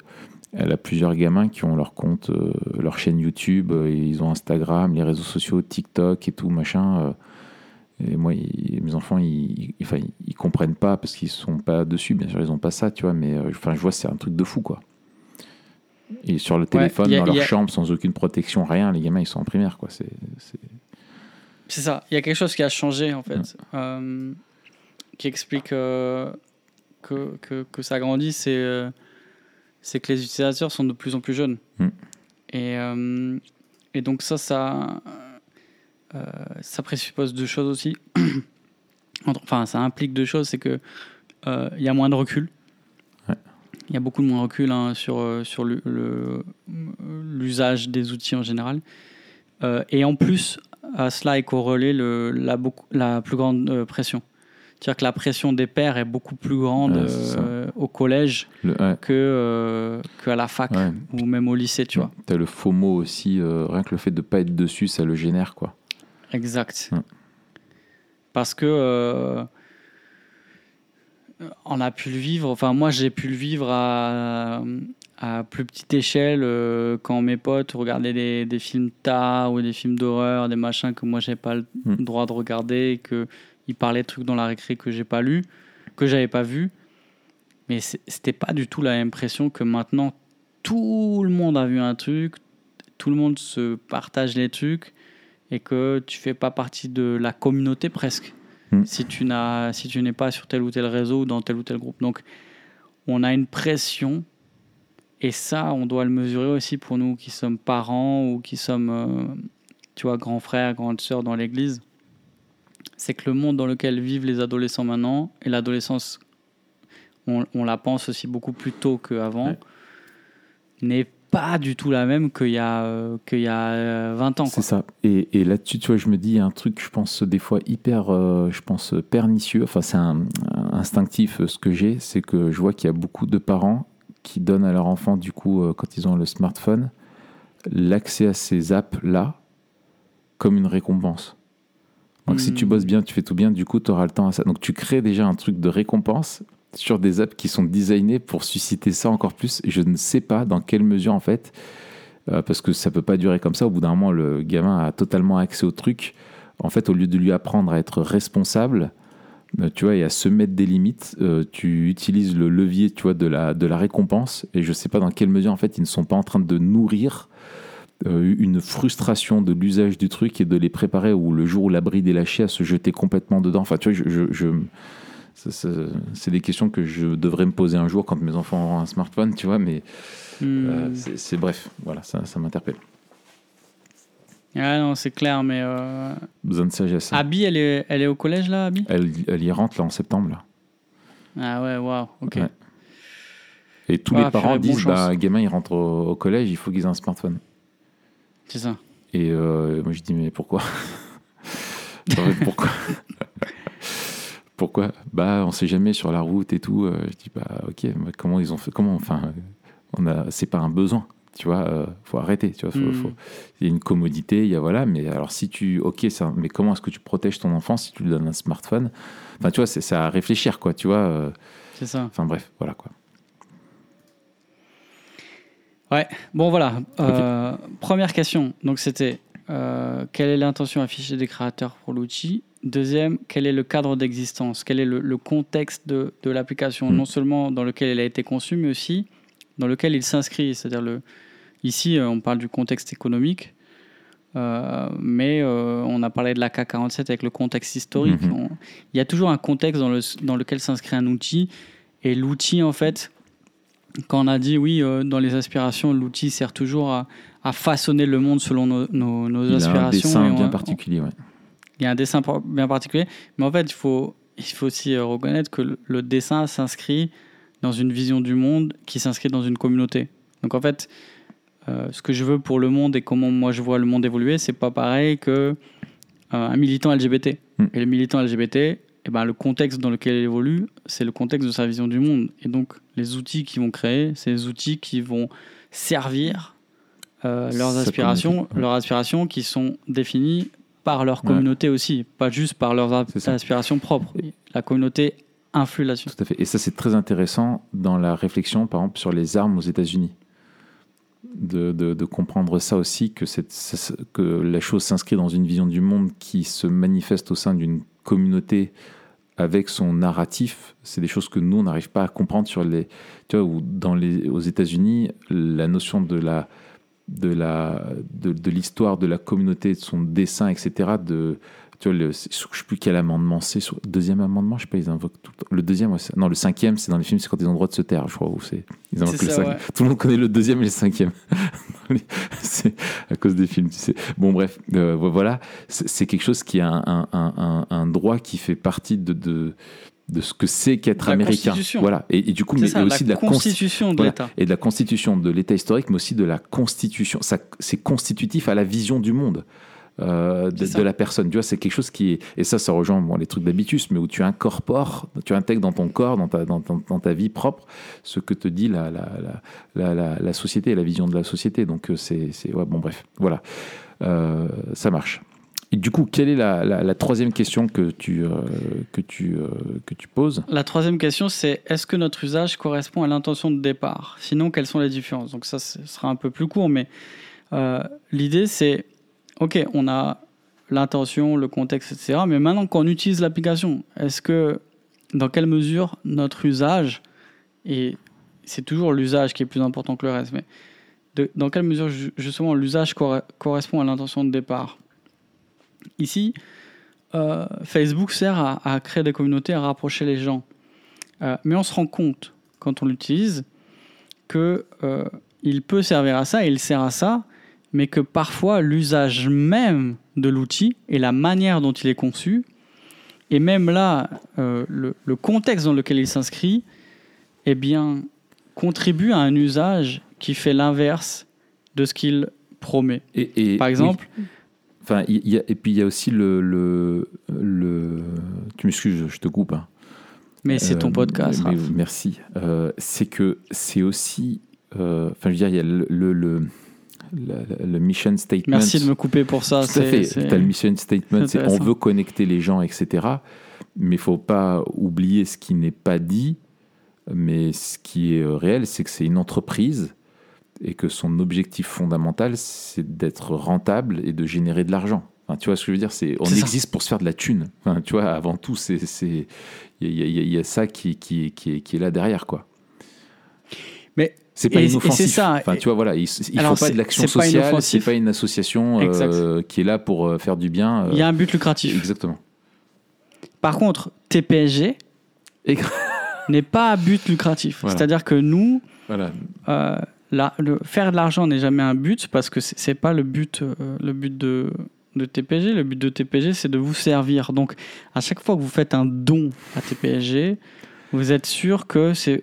[SPEAKER 1] elle a plusieurs gamins qui ont leur compte, leur chaîne YouTube, ils ont Instagram, les réseaux sociaux, TikTok et tout machin. Et moi, ils- mes enfants, ils, ils- enfin, ils comprennent pas parce qu'ils sont pas dessus. Bien sûr, ils ont pas ça, tu vois. Mais euh, enfin, je vois, c'est un truc de fou, quoi. Et sur le téléphone,
[SPEAKER 2] a-
[SPEAKER 1] dans leur
[SPEAKER 2] a-
[SPEAKER 1] chambre, sans aucune protection, rien. Les gamins, ils sont en primaire, quoi. C'est, c'est-
[SPEAKER 2] C'est ça. Il y a quelque chose qui a changé, en fait,
[SPEAKER 1] Ouais.
[SPEAKER 2] euh, qui explique euh, que, que, que ça grandit. C'est euh, c'est que les utilisateurs sont de plus en plus jeunes.
[SPEAKER 1] Mm.
[SPEAKER 2] Et, et donc, ça, ça, ça présuppose deux choses aussi. <clears throat> Enfin, ça implique deux choses. C'est que euh, il y a moins de recul.
[SPEAKER 1] Ouais.
[SPEAKER 2] Il y a beaucoup de moins de recul hein, sur, euh, sur le- le- l'usage des outils en général. Euh, et en plus, à cela est corrélée la, la plus grande euh, pression. C'est-à-dire que la pression des pairs est beaucoup plus grande
[SPEAKER 1] Ouais,
[SPEAKER 2] euh, au collège
[SPEAKER 1] le, ouais,
[SPEAKER 2] que, euh, qu'à la fac
[SPEAKER 1] ouais.
[SPEAKER 2] ou même au lycée, tu vois.
[SPEAKER 1] T'as le faux mot aussi, euh, rien que le fait de pas être dessus, ça le génère, quoi.
[SPEAKER 2] Exact.
[SPEAKER 1] Ouais.
[SPEAKER 2] Parce que euh, on a pu le vivre, enfin moi j'ai pu le vivre à, à plus petite échelle euh, quand mes potes regardaient des, des films tard ou des films d'horreur, des machins que moi j'ai pas le
[SPEAKER 1] Mm.
[SPEAKER 2] droit de regarder, et que ils parlaient de trucs dans la récré que j'ai pas lu, que j'avais pas vu. Mais c'était pas du tout la même pression que maintenant. Tout le monde a vu un truc, tout le monde se partage les trucs et que tu fais pas partie de la communauté presque
[SPEAKER 1] Mm.
[SPEAKER 2] si tu n'as si tu n'es pas sur tel ou tel réseau ou dans tel ou tel groupe. Donc on a une pression et ça on doit le mesurer aussi pour nous qui sommes parents ou qui sommes euh, tu vois grands frères, grandes sœurs dans l'église. C'est que le monde dans lequel vivent les adolescents maintenant et l'adolescence on, on la pense aussi beaucoup plus tôt qu'avant
[SPEAKER 1] Ouais.
[SPEAKER 2] n'est pas du tout la même qu'il y a, euh, qu'il y a euh, 20 ans.
[SPEAKER 1] C'est ça. Et, et là-dessus, tu vois, je me dis un truc, je pense, des fois hyper, euh, je pense, pernicieux. Enfin, c'est un, un instinctif, euh, ce que j'ai, c'est que je vois qu'il y a beaucoup de parents qui donnent à leur enfant, du coup, euh, quand ils ont le smartphone, l'accès à ces apps-là comme une récompense. Donc, si tu
[SPEAKER 2] Hmm.
[SPEAKER 1] bosses bien, tu fais tout bien, du coup, tu auras le temps à ça. Donc, tu crées déjà un truc de récompense sur des apps qui sont designées pour susciter ça encore plus. Je ne sais pas dans quelle mesure, en fait, euh, parce que ça peut pas durer comme ça. Au bout d'un moment, le gamin a totalement accès au truc. En fait, au lieu de lui apprendre à être responsable, euh, tu vois, et à se mettre des limites, euh, tu utilises le levier, tu vois, de la, de la récompense. Et je sais pas dans quelle mesure, en fait, ils ne sont pas en train de nourrir une frustration de l'usage du truc et de les préparer ou le jour où la bride est lâchée à se jeter complètement dedans. Enfin, tu vois, je, je- c'est des questions que je devrais me poser un jour quand mes enfants auront un smartphone, tu vois, mais euh,
[SPEAKER 2] Hmm.
[SPEAKER 1] c'est c'est- bref, voilà, ça, ça m'interpelle.
[SPEAKER 2] Ah non, c'est clair, mais. Euh...
[SPEAKER 1] Besoin de sagesse. hein.
[SPEAKER 2] Abby, elle est, elle est au collège là, Abby?
[SPEAKER 1] Elle, elle y rentre là en septembre. Là.
[SPEAKER 2] Ah ouais, waouh, ok.
[SPEAKER 1] Ouais. Et tous
[SPEAKER 2] Ah,
[SPEAKER 1] les parents
[SPEAKER 2] purée, bon
[SPEAKER 1] disent
[SPEAKER 2] chance.
[SPEAKER 1] bah, gamin, il rentre au, au collège, il faut qu'ils aient un smartphone.
[SPEAKER 2] C'est ça.
[SPEAKER 1] Et euh, moi, je dis, mais pourquoi? <laughs> Pourquoi? <laughs> Pourquoi Bah, on sait jamais sur la route et tout. Euh, Je dis, bah, ok, mais comment ils ont fait Comment Enfin, on a, c'est pas un besoin. Tu vois, euh, faut arrêter. Tu vois, faut-
[SPEAKER 2] Mm.
[SPEAKER 1] faut- il y a une commodité, il y a voilà. Mais alors, si tu, ok, ça, mais comment est-ce que tu protèges ton enfant si tu lui donnes un smartphone? Enfin, tu vois, c'est à réfléchir, quoi. Tu vois. euh,
[SPEAKER 2] C'est ça.
[SPEAKER 1] Enfin, bref, voilà quoi.
[SPEAKER 2] Ouais, bon voilà. Euh, Première question. Donc c'était quelle est l'intention affichée des créateurs pour l'outil Deuxième, quel est le cadre d'existence? Quel est le, le contexte de, de l'application?
[SPEAKER 1] Mm.
[SPEAKER 2] Non seulement dans lequel elle a été conçue, mais aussi dans lequel il s'inscrit. C'est-à-dire, le, ici, euh, on parle du contexte économique, euh, mais euh, on a parlé de la K47 avec le contexte historique.
[SPEAKER 1] Mhm.
[SPEAKER 2] On- il y a toujours un contexte dans, le, dans lequel s'inscrit un outil, et l'outil, en fait, quand on a dit oui, euh, dans les aspirations, l'outil sert toujours à, à façonner le monde selon nos, nos- nos
[SPEAKER 1] Il a un
[SPEAKER 2] aspirations.
[SPEAKER 1] dessin bien
[SPEAKER 2] on-
[SPEAKER 1] particulier, ouais.
[SPEAKER 2] Il y a un dessin bien particulier, mais en fait, il faut, il faut aussi euh, reconnaître que le, le dessin s'inscrit dans une vision du monde qui s'inscrit dans une communauté. Donc en fait, euh, ce que je veux pour le monde et comment moi je vois le monde évoluer, c'est pas pareil que euh, un militant LGBT.
[SPEAKER 1] Mm.
[SPEAKER 2] Et le militant LGBT, eh ben, le contexte dans lequel il évolue, c'est le contexte de sa vision du monde. Et donc, les outils qu'ils vont créer, c'est les outils qui vont servir euh, leurs aspirations, leurs aspirations qui sont définies par leur
[SPEAKER 1] Ouais.
[SPEAKER 2] communauté aussi, pas juste par leurs aspirations propres. La communauté influe là-dessus.
[SPEAKER 1] Tout à fait. Et ça, c'est très intéressant dans la réflexion, par exemple, sur les armes aux États-Unis. De, de- de comprendre ça aussi, que, cette- ça- que la chose s'inscrit dans une vision du monde qui se manifeste au sein d'une communauté avec son narratif. C'est des choses que nous, on n'arrive pas à comprendre sur les. Tu vois, où dans les, aux États-Unis, la notion de la de la de, de l'histoire de la communauté, de son dessin, etc. De tu vois, le, je sais plus quel amendement c'est. Deuxième amendement, je sais pas, ils invoquent tout le temps. Le deuxième, ouais, non, le cinquième, c'est dans les films, c'est quand ils ont le droit de se taire, je crois. Où c'est, ils invoquent le
[SPEAKER 2] ça, ouais.
[SPEAKER 1] Tout le monde connaît le deuxième et le cinquième. <laughs> c'est à cause des films, tu sais. Bon, bref, euh, voilà. C'est, quelque chose qui a un, un- un- un- un droit qui fait partie de, de, de ce que c'est qu'être américain. Voilà. Et, et du coup, mais,
[SPEAKER 2] ça,
[SPEAKER 1] mais
[SPEAKER 2] la
[SPEAKER 1] aussi de la
[SPEAKER 2] constitution de
[SPEAKER 1] voilà.
[SPEAKER 2] l'État.
[SPEAKER 1] et de la constitution de l'État historique, mais aussi de la constitution. Ça, c'est constitutif à la vision du monde. euh, de, la personne, tu vois, c'est quelque chose qui est, et ça, ça rejoint bon, les trucs d'habitus, mais où tu incorpores, tu intègres dans ton corps, dans ta, dans, dans- dans ta vie propre, ce que te dit la, la, la, la, société et la vision de la société. Donc, euh, c'est, c'est ouais, bon, bref, voilà, Euh, ça marche. Et du coup, quelle est la, troisième question que tu, euh, que tu, euh, que tu poses?
[SPEAKER 2] La troisième question, c'est est-ce que notre usage correspond à l'intention de départ? Sinon, quelles sont les différences? Donc ça, sera un peu plus court, mais euh, l'idée, c'est, OK, on a l'intention, le contexte, etc. Mais maintenant qu'on utilise l'application, est-ce que, dans quelle mesure notre usage, et c'est toujours l'usage qui est plus important que le reste, mais dans quelle mesure ju- justement l'usage corre- correspond à l'intention de départ? Ici, euh, Facebook sert à, à créer des communautés, à rapprocher les gens. Euh, mais on se rend compte, quand on l'utilise, que euh, il peut servir à ça, et il sert à ça, mais que parfois l'usage même de l'outil et la manière dont il est conçu, et même là, euh, le, le contexte dans lequel il s'inscrit, eh bien, contribue à un usage qui fait l'inverse de ce qu'il promet.
[SPEAKER 1] et, et-
[SPEAKER 2] Par exemple,
[SPEAKER 1] oui. Enfin, il y a, et puis il y a aussi le, le, le tu m'excuses, je te coupe. hein.
[SPEAKER 2] mais c'est ton
[SPEAKER 1] Euh,
[SPEAKER 2] podcast.
[SPEAKER 1] mais- merci. Euh, c'est que c'est aussi, euh, enfin, je veux dire, il y a le, le, le, mission statement.
[SPEAKER 2] Merci de me couper pour ça.
[SPEAKER 1] Tout à
[SPEAKER 2] c'est-
[SPEAKER 1] fait. Tu as le mission statement, c'est on veut connecter les gens, etc. Mais il faut pas oublier ce qui n'est pas dit Mais ce qui est réel, c'est que c'est une entreprise et que son objectif fondamental, c'est d'être rentable et de générer de l'argent. Enfin, tu vois ce que je veux dire c'est, On
[SPEAKER 2] ça.
[SPEAKER 1] existe pour se faire de la thune. Enfin, tu vois, avant tout, c'est, c'est, il y, a- y y ça qui, qui, qui, est, qui est là derrière, quoi.
[SPEAKER 2] Mais
[SPEAKER 1] C'est pas
[SPEAKER 2] Et-
[SPEAKER 1] inoffensif.
[SPEAKER 2] ça.
[SPEAKER 1] Enfin, tu vois, voilà, il, faut pas de l'action sociale, c'est pas une association euh, qui est là pour euh, faire du bien. euh,
[SPEAKER 2] il y a un but lucratif.
[SPEAKER 1] Exactement.
[SPEAKER 2] Par contre, TPSG
[SPEAKER 1] Et- <laughs>
[SPEAKER 2] n'est pas à but lucratif.
[SPEAKER 1] Voilà.
[SPEAKER 2] C'est-à-dire que nous,
[SPEAKER 1] Voilà.
[SPEAKER 2] La- le, faire de l'argent n'est jamais un but parce que c'est pas le but, euh, le but de, de TPG. Le but de TPG, c'est de vous servir. Donc, à chaque fois que vous faites un don à TPSG, vous êtes sûr que c'est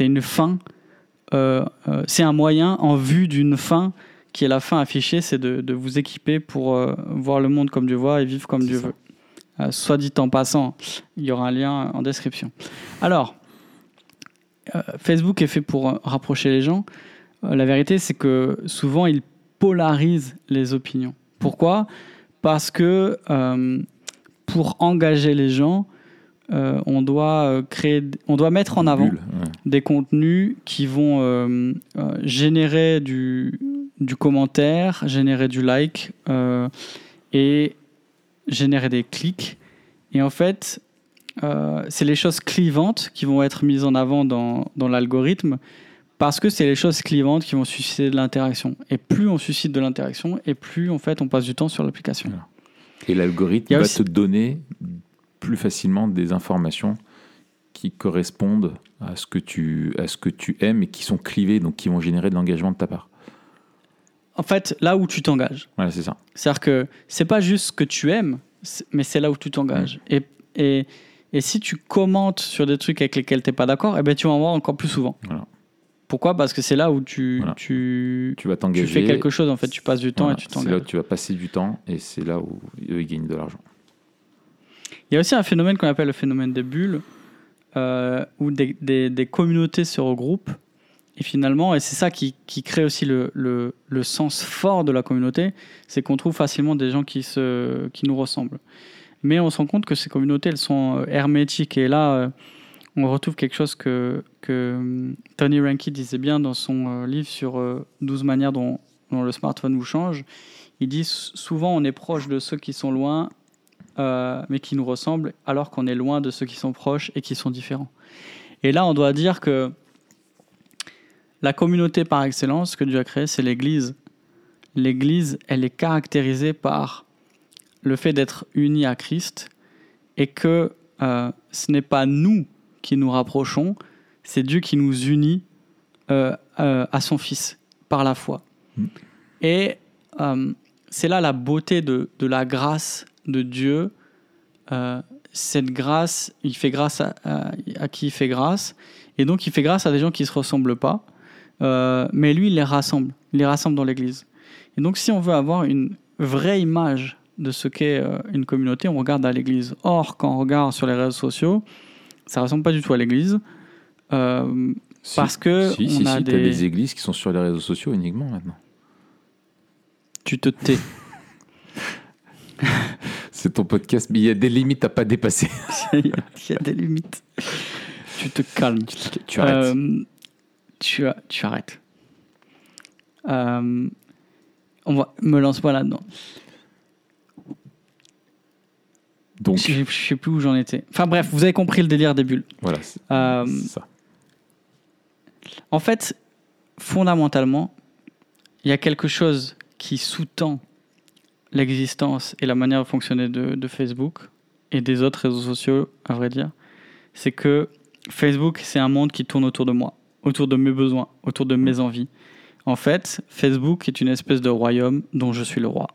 [SPEAKER 2] une fin, euh, euh, c'est un moyen en vue d'une fin qui est la fin affichée, c'est de, de vous équiper pour euh, voir le monde comme Dieu voit et vivre comme Dieu
[SPEAKER 1] ça.
[SPEAKER 2] veut. Soit dit en passant, il y aura un lien en description. Alors, Facebook est fait pour euh, rapprocher les gens. Euh, la vérité, c'est que souvent, il polarise les opinions. Pourquoi? Parce que euh, pour engager les gens, euh, on doit euh, créer, on doit mettre en avant
[SPEAKER 1] Bulle, ouais.
[SPEAKER 2] des contenus qui vont euh, euh, générer du, du commentaire, générer du like euh, et générer des clics. Et en fait, euh, c'est les choses clivantes qui vont être mises en avant dans, dans l'algorithme parce que c'est les choses clivantes qui vont susciter de l'interaction. Et plus on suscite de l'interaction, et plus en fait on passe du temps sur l'application.
[SPEAKER 1] Et l'algorithme va
[SPEAKER 2] aussi-
[SPEAKER 1] te donner plus facilement des informations qui correspondent à ce que tu, à ce que tu aimes et qui sont clivées, donc qui vont générer de l'engagement de ta part.
[SPEAKER 2] En fait, là où tu t'engages.
[SPEAKER 1] Voilà, c'est ça.
[SPEAKER 2] C'est-à-dire que c'est pas juste ce que tu aimes, mais c'est là où tu t'engages. Et, et, et si tu commentes sur des trucs avec lesquels tu n'es pas d'accord, eh ben, tu vas en voir encore plus souvent.
[SPEAKER 1] Voilà.
[SPEAKER 2] Pourquoi? Parce que c'est là où tu,
[SPEAKER 1] Voilà.
[SPEAKER 2] tu,
[SPEAKER 1] Tu vas
[SPEAKER 2] tu
[SPEAKER 1] t'engager.
[SPEAKER 2] fais quelque chose, en fait, tu passes du temps
[SPEAKER 1] Voilà,
[SPEAKER 2] et tu
[SPEAKER 1] C'est là où
[SPEAKER 2] t'engages.
[SPEAKER 1] tu vas passer du temps et c'est là où eux, ils gagnent de l'argent.
[SPEAKER 2] Il y a aussi un phénomène qu'on appelle le phénomène des bulles, euh, où des, des, des communautés se regroupent. Et finalement, et c'est ça qui, qui crée aussi le, le, le sens fort de la communauté, c'est qu'on trouve facilement des gens qui, se, qui nous ressemblent. Mais on se rend compte que ces communautés, elles sont euh, hermétiques. Et là, euh, on retrouve quelque chose que, que hum, Tony Reinke disait bien dans son euh, livre sur euh, 12 manières dont, le smartphone vous change. Il dit souvent on est proche de ceux qui sont loin, euh, mais qui nous ressemblent, alors qu'on est loin de ceux qui sont proches et qui sont différents. Et là, on doit dire que la communauté par excellence que Dieu a créée, c'est l'Église. L'Église, elle est caractérisée par le fait d'être unis à Christ et que euh, ce n'est pas nous qui nous rapprochons, c'est Dieu qui nous unit euh, euh, à son Fils par la foi.
[SPEAKER 1] Mm.
[SPEAKER 2] Et c'est là la beauté de, de la grâce de Dieu. Cette grâce, il fait grâce à, à- à qui il fait grâce. Et donc, il fait grâce à des gens qui ne se ressemblent pas. Mais lui, il les rassemble. Il les rassemble dans l'Église. Et donc, si on veut avoir une vraie image de ce qu'est euh, une communauté, on regarde à l'Église. Or, quand on regarde sur les réseaux sociaux, ça ressemble pas du tout à l'Église. Euh,
[SPEAKER 1] Si-
[SPEAKER 2] parce que
[SPEAKER 1] si,
[SPEAKER 2] on
[SPEAKER 1] si,
[SPEAKER 2] a
[SPEAKER 1] si, t'as
[SPEAKER 2] des...
[SPEAKER 1] églises qui sont sur les réseaux sociaux uniquement maintenant.
[SPEAKER 2] Tu te tais. <laughs>
[SPEAKER 1] C'est ton podcast, mais il y a des limites à pas dépasser. <laughs>
[SPEAKER 2] Il y a des limites. Tu te calmes.
[SPEAKER 1] tu, tu arrêtes.
[SPEAKER 2] Euh, tu, tu arrêtes. Euh, on va, me lance pas là-dedans.
[SPEAKER 1] Donc,
[SPEAKER 2] Je, je sais plus où j'en étais. Enfin bref, vous avez compris le délire des bulles.
[SPEAKER 1] voilà,
[SPEAKER 2] Euh,
[SPEAKER 1] ça.
[SPEAKER 2] En fait, fondamentalement, il y a quelque chose qui sous-tend l'existence et la manière de fonctionner de, de Facebook et des autres réseaux sociaux, à vrai dire. C'est que Facebook, c'est un monde qui tourne autour de moi, autour de mes besoins, autour de mes envies. En fait, Facebook est une espèce de royaume dont je suis le roi.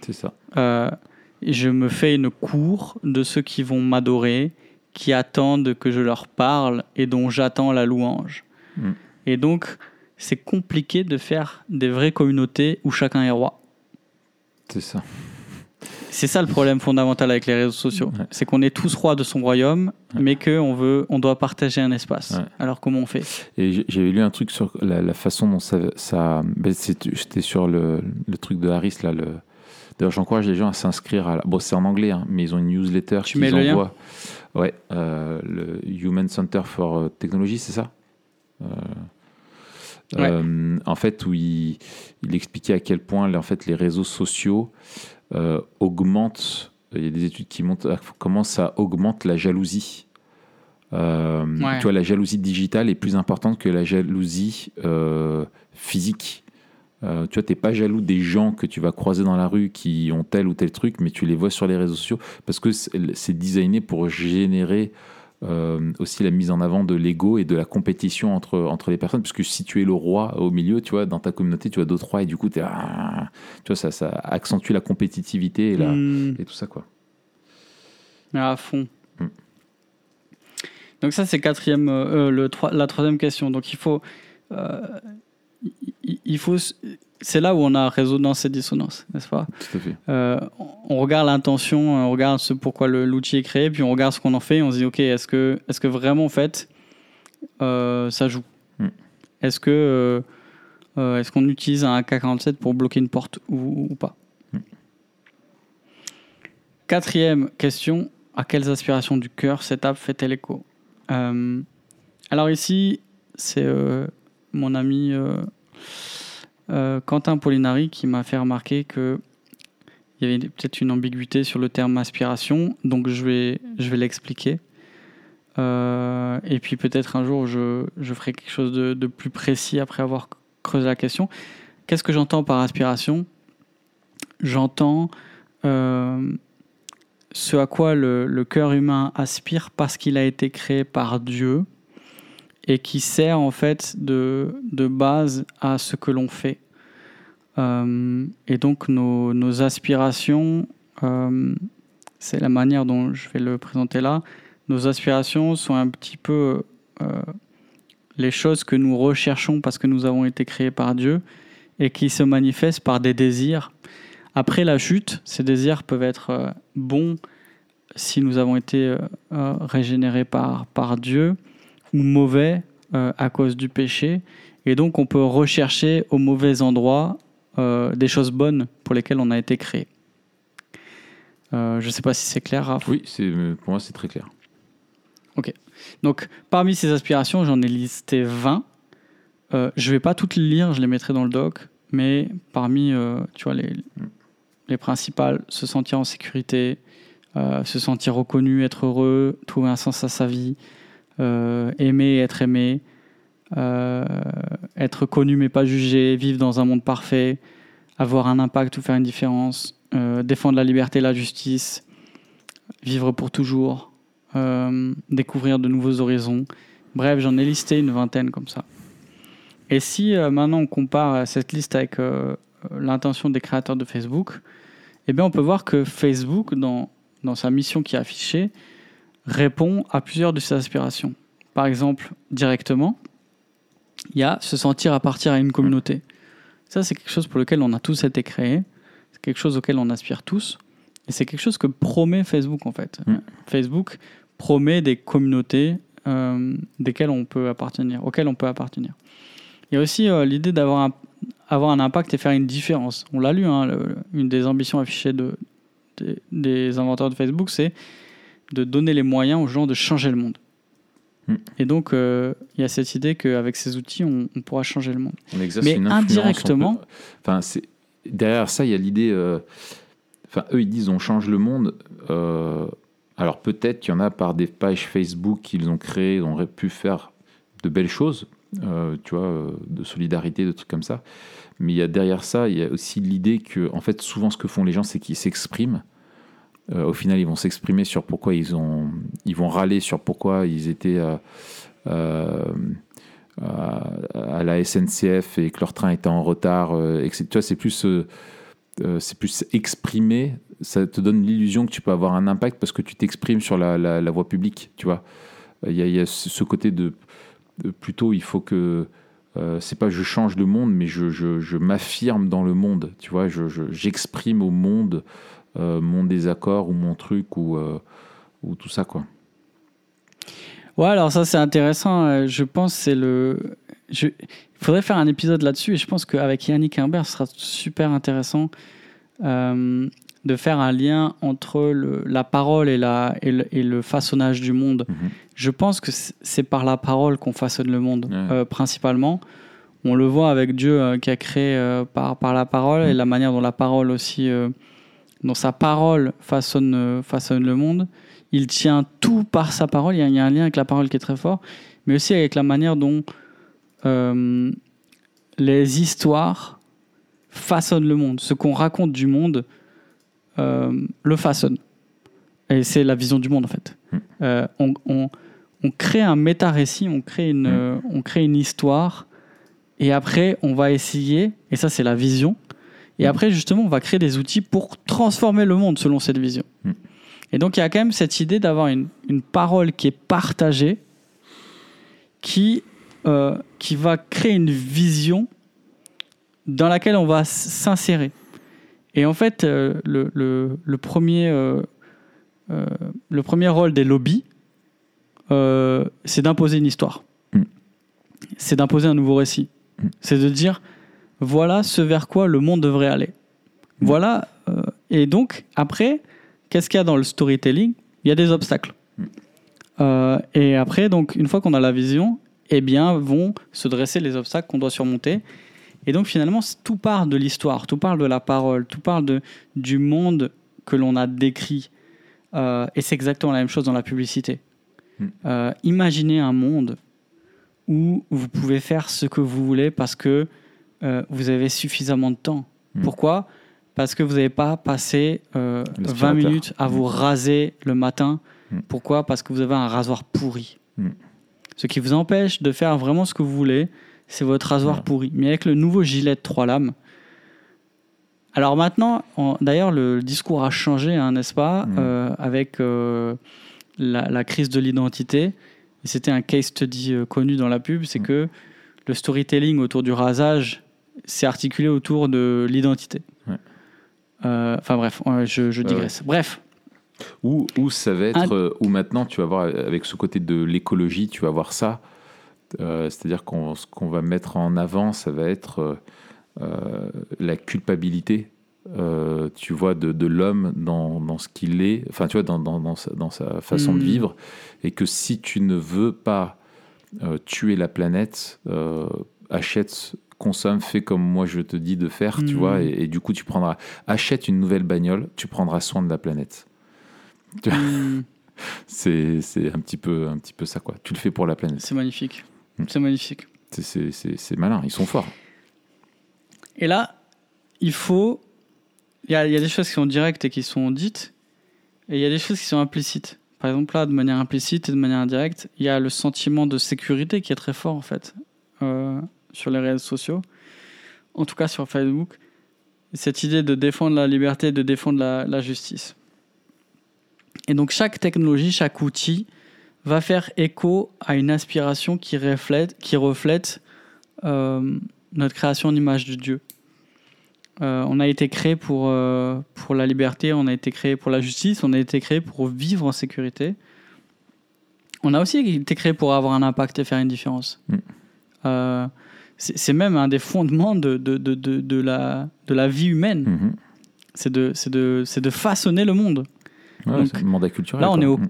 [SPEAKER 1] C'est ça.
[SPEAKER 2] Euh, je me fais une cour de ceux qui vont m'adorer, qui attendent que je leur parle et dont j'attends la louange.
[SPEAKER 1] Mm.
[SPEAKER 2] Et donc, c'est compliqué de faire des vraies communautés où chacun est roi.
[SPEAKER 1] C'est ça.
[SPEAKER 2] C'est ça le problème fondamental avec les réseaux sociaux.
[SPEAKER 1] Ouais.
[SPEAKER 2] C'est qu'on est tous rois de son royaume,
[SPEAKER 1] Ouais.
[SPEAKER 2] mais qu'on veut, on doit partager un espace.
[SPEAKER 1] Ouais.
[SPEAKER 2] Alors comment on fait?
[SPEAKER 1] Et j'avais lu un truc sur la, la façon dont ça. ça ben, C'était sur le, le truc de Harris, là, le D'ailleurs, j'encourage les gens à s'inscrire à. la- Bon, c'est en anglais, hein, mais ils ont une newsletter
[SPEAKER 2] Tu
[SPEAKER 1] qu'ils
[SPEAKER 2] mets le lien.
[SPEAKER 1] Ouais, euh, le Human Center for euh, Technology, c'est ça? Euh,
[SPEAKER 2] Ouais.
[SPEAKER 1] euh, En fait, où il, il expliquait à quel point en fait, les réseaux sociaux euh, augmentent. Il y a des études qui montrent comment ça augmente la jalousie. Euh,
[SPEAKER 2] Ouais.
[SPEAKER 1] Tu vois, la jalousie digitale est plus importante que la jalousie physique. Euh, tu vois, t'es pas jaloux des gens que tu vas croiser dans la rue qui ont tel ou tel truc, mais tu les vois sur les réseaux sociaux parce que c'est designé pour générer euh, aussi la mise en avant de l'ego et de la compétition entre, entre les personnes. Parce que si tu es le roi au milieu, tu vois, dans ta communauté, tu as d'autres rois et du coup, t'es, ah, tu vois, ça, ça accentue la compétitivité et, la-
[SPEAKER 2] Hmm.
[SPEAKER 1] et tout ça, quoi.
[SPEAKER 2] À fond.
[SPEAKER 1] Mm.
[SPEAKER 2] Donc ça, c'est quatrième, euh, le la troisième question. Donc il faut, euh, il, faut, c'est là où on a résonance et dissonance, n'est-ce pas?
[SPEAKER 1] Tout à fait.
[SPEAKER 2] Euh, on- regarde l'intention, on regarde ce pourquoi le- l'outil est créé, puis on regarde ce qu'on en fait, et on se dit ok, est-ce que, est-ce que vraiment en fait, euh, ça joue?
[SPEAKER 1] Mm.
[SPEAKER 2] Est-ce que, euh, euh, est-ce qu'on utilise un AK-47 pour bloquer une porte ou, ou pas?
[SPEAKER 1] Mm.
[SPEAKER 2] Quatrième question, à quelles aspirations du cœur cette app fait-elle écho? Euh, Alors ici, c'est euh, mon ami euh, euh, Quentin Polinari qui m'a fait remarquer que il y avait peut-être une ambiguïté sur le terme aspiration, donc je vais, l'expliquer. Euh, et puis peut-être un jour, je, ferai quelque chose de, plus précis après avoir creusé la question. Qu'est-ce que j'entends par aspiration? J'entends ce à quoi le, le cœur humain aspire parce qu'il a été créé par Dieu et qui sert en fait de, de base à ce que l'on fait. Euh, et donc nos, nos aspirations, euh, c'est la manière dont je vais le présenter là, nos aspirations sont un petit peu euh, les choses que nous recherchons parce que nous avons été créés par Dieu et qui se manifestent par des désirs. Après la chute, ces désirs peuvent être bons si nous avons été régénérés par, par Dieu ou mauvais euh, à cause du péché. Et donc on peut rechercher au mauvais endroit euh, des choses bonnes pour lesquelles on a été créé. Euh, je ne sais pas si c'est clair, Raph.
[SPEAKER 1] Oui, pour moi, c'est très clair.
[SPEAKER 2] Donc, parmi ces aspirations, j'en ai listé 20. Euh, je ne vais pas toutes les lire, je les mettrai dans le doc, mais parmi, tu vois, les, les principales, se sentir en sécurité, se sentir reconnu, être heureux, trouver un sens à sa vie, aimer et être aimé, euh, être connu mais pas jugé, vivre dans un monde parfait, avoir un impact ou faire une différence, euh, défendre la liberté la justice, vivre pour toujours, euh, découvrir de nouveaux horizons. Bref, j'en ai listé une vingtaine comme ça. Et si euh, maintenant on compare euh, cette liste avec euh, euh, l'intention des créateurs de Facebook, eh bien on peut voir que Facebook, dans sa mission qui est affichée, répond à plusieurs de ses aspirations. Par exemple, directement, il y a se sentir appartenir à une communauté. Ça, c'est quelque chose pour lequel on a tous été créés. C'est quelque chose auquel on aspire tous. Et c'est quelque chose que promet Facebook, en fait.
[SPEAKER 1] Mm.
[SPEAKER 2] Facebook promet des communautés euh, desquelles on peut appartenir, auxquelles on peut appartenir. Il y a aussi euh, l'idée d'avoir un, avoir un impact et faire une différence. On l'a lu, hein, le- une des ambitions affichées de, des, des inventeurs de Facebook, c'est de donner les moyens aux gens de changer le monde.
[SPEAKER 1] Mm.
[SPEAKER 2] Et donc, euh, il y a cette idée qu'avec ces outils, on, on pourra changer le monde.
[SPEAKER 1] On exerce
[SPEAKER 2] Mais
[SPEAKER 1] une
[SPEAKER 2] indirectement-
[SPEAKER 1] on peut- Enfin, derrière ça, il y a l'idée. euh, Enfin, eux, ils disent on change le monde. euh, alors peut-être qu'il y en a par des pages Facebook qu'ils ont créées, ils auraient pu faire de belles choses, tu vois, de solidarité, de trucs comme ça. Mais il y a derrière ça, il y a aussi l'idée que, en fait, souvent, ce que font les gens, c'est qu'ils s'expriment. Euh, au final, ils vont s'exprimer sur pourquoi ils ont, ils vont râler sur pourquoi ils étaient euh, euh, à, la SNCF et que leur train était en retard. et que tu vois, c'est plus, c'est plus exprimé. Ça te donne l'illusion que tu peux avoir un impact parce que tu t'exprimes sur la, voie publique. Tu vois, il y, a- ce côté de, plutôt, il faut que euh, c'est pas je change le monde, mais je, m'affirme dans le monde. Tu vois, je, je- j'exprime au monde mon désaccord ou mon truc ou, euh, ou tout ça quoi.
[SPEAKER 2] Ouais, alors ça c'est intéressant. Euh, Je pense que c'est le. Je... Il faudrait faire un épisode là-dessus et je pense qu'avec Yannick Imbert, ce sera super intéressant euh, de faire un lien entre le- la parole et, la, et, le, et le façonnage du monde.
[SPEAKER 1] Mhm.
[SPEAKER 2] Je pense que c'est par la parole qu'on façonne le monde,
[SPEAKER 1] Ouais.
[SPEAKER 2] euh, principalement. On le voit avec Dieu euh, qui a créé euh, par, par la parole et
[SPEAKER 1] Mm.
[SPEAKER 2] la manière dont la parole aussi, dont sa parole façonne, euh, façonne le monde. Il tient tout par sa parole. Il y, a, il y a un lien avec la parole qui est très fort, mais aussi avec la manière dont euh, les histoires façonnent le monde. Ce qu'on raconte du monde euh, le façonne. Et c'est la vision du monde en fait.
[SPEAKER 1] Mm.
[SPEAKER 2] Euh, on, on- on crée un méta-récit, on, crée une,
[SPEAKER 1] Mm.
[SPEAKER 2] euh, on crée une histoire, et après on va essayer, et ça c'est la vision, et après justement on va créer des outils pour transformer le monde selon cette vision.
[SPEAKER 1] Mm.
[SPEAKER 2] Et donc il y a quand même cette idée d'avoir une, une parole qui est partagée, qui, euh, qui va créer une vision dans laquelle on va s'insérer. Et en fait, euh, le, le- le premier, euh, le premier rôle des lobbies, c'est d'imposer une histoire.
[SPEAKER 1] Mm.
[SPEAKER 2] C'est d'imposer un nouveau récit.
[SPEAKER 1] Mm.
[SPEAKER 2] C'est de dire, voilà ce vers quoi le monde devrait aller. Voilà. euh, et donc, après, qu'est-ce qu'il y a dans le storytelling? Il y a des obstacles. Euh, et après, donc, une fois qu'on a la vision, eh bien, vont se dresser les obstacles qu'on doit surmonter. Et donc, finalement, tout part de l'histoire, tout part de la parole, tout part de, du monde que l'on a décrit. Euh, et c'est exactement la même chose dans la publicité.
[SPEAKER 1] Mm.
[SPEAKER 2] Euh, imaginez un monde où vous pouvez faire ce que vous voulez parce que euh, vous avez suffisamment de temps.
[SPEAKER 1] Mm.
[SPEAKER 2] Pourquoi? Parce que vous n'avez pas passé euh, 20
[SPEAKER 1] L'aspirateur.
[SPEAKER 2] minutes à vous
[SPEAKER 1] Mm.
[SPEAKER 2] raser le matin.
[SPEAKER 1] Mm.
[SPEAKER 2] Pourquoi? Parce que vous avez un rasoir pourri. Ce qui vous empêche de faire vraiment ce que vous voulez, c'est votre rasoir pourri. Mais avec le nouveau gilet de trois lames, alors maintenant, en- d'ailleurs, le discours a changé, hein, n'est-ce pas, euh, avec euh, la, la crise de l'identité. C'était un case study euh, connu dans la pub, c'est que le storytelling autour du rasage s'est articulé autour de l'identité.
[SPEAKER 1] Ouais.
[SPEAKER 2] Euh, Enfin bref, ouais, je, digresse. Bref,
[SPEAKER 1] Ou, ou ça va être, euh, ou maintenant tu vas voir avec ce côté de l'écologie, tu vas voir ça. Euh, C'est-à-dire qu'on ce qu'on va mettre en avant, ça va être euh, euh, la culpabilité, euh, tu vois, de, de l'homme dans, dans ce qu'il est, enfin tu vois, dans, dans, dans sa, dans sa façon de
[SPEAKER 2] Mm.
[SPEAKER 1] vivre, et que si tu ne veux pas euh, tuer la planète, euh, achète, consomme, fais comme moi je te dis de faire, tu
[SPEAKER 2] Mm.
[SPEAKER 1] vois, et, et du coup tu prendras, achète une nouvelle bagnole, tu prendras soin de la planète.
[SPEAKER 2] Hmm, <laughs>
[SPEAKER 1] C'est c'est un petit peu un petit peu ça quoi. Tu le fais pour la planète.
[SPEAKER 2] c'est magnifique.
[SPEAKER 1] Mm.
[SPEAKER 2] C'est magnifique.
[SPEAKER 1] C'est- C'est c'est- c'est malin. Ils sont forts.
[SPEAKER 2] Et là, il faut. Il y a, il y a des choses qui sont directes et qui sont dites, et il y a des choses qui sont implicites. Par exemple, là, de manière implicite et de manière indirecte, il y a le sentiment de sécurité qui est très fort, en fait, euh, sur les réseaux sociaux, en tout cas sur Facebook. Cette idée de défendre la liberté, de défendre la, la justice. Et donc, chaque technologie, chaque outil va faire écho à une aspiration qui reflète, qui reflète euh, notre création en image de Dieu. Euh, on a été créé pour, euh, pour la liberté, on a été créé pour la justice, on a été créé pour vivre en sécurité. On a aussi été créé pour avoir un impact et faire une différence.
[SPEAKER 1] Mm.
[SPEAKER 2] C'est même un des fondements de, de, de, de, la, de la vie humaine.
[SPEAKER 1] Mhm.
[SPEAKER 2] C'est de, c'est de, façonner le monde.
[SPEAKER 1] Ouais,
[SPEAKER 2] Donc,
[SPEAKER 1] c'est un mandat culturel.
[SPEAKER 2] là, on
[SPEAKER 1] quoi.
[SPEAKER 2] est au-
[SPEAKER 1] Mhm.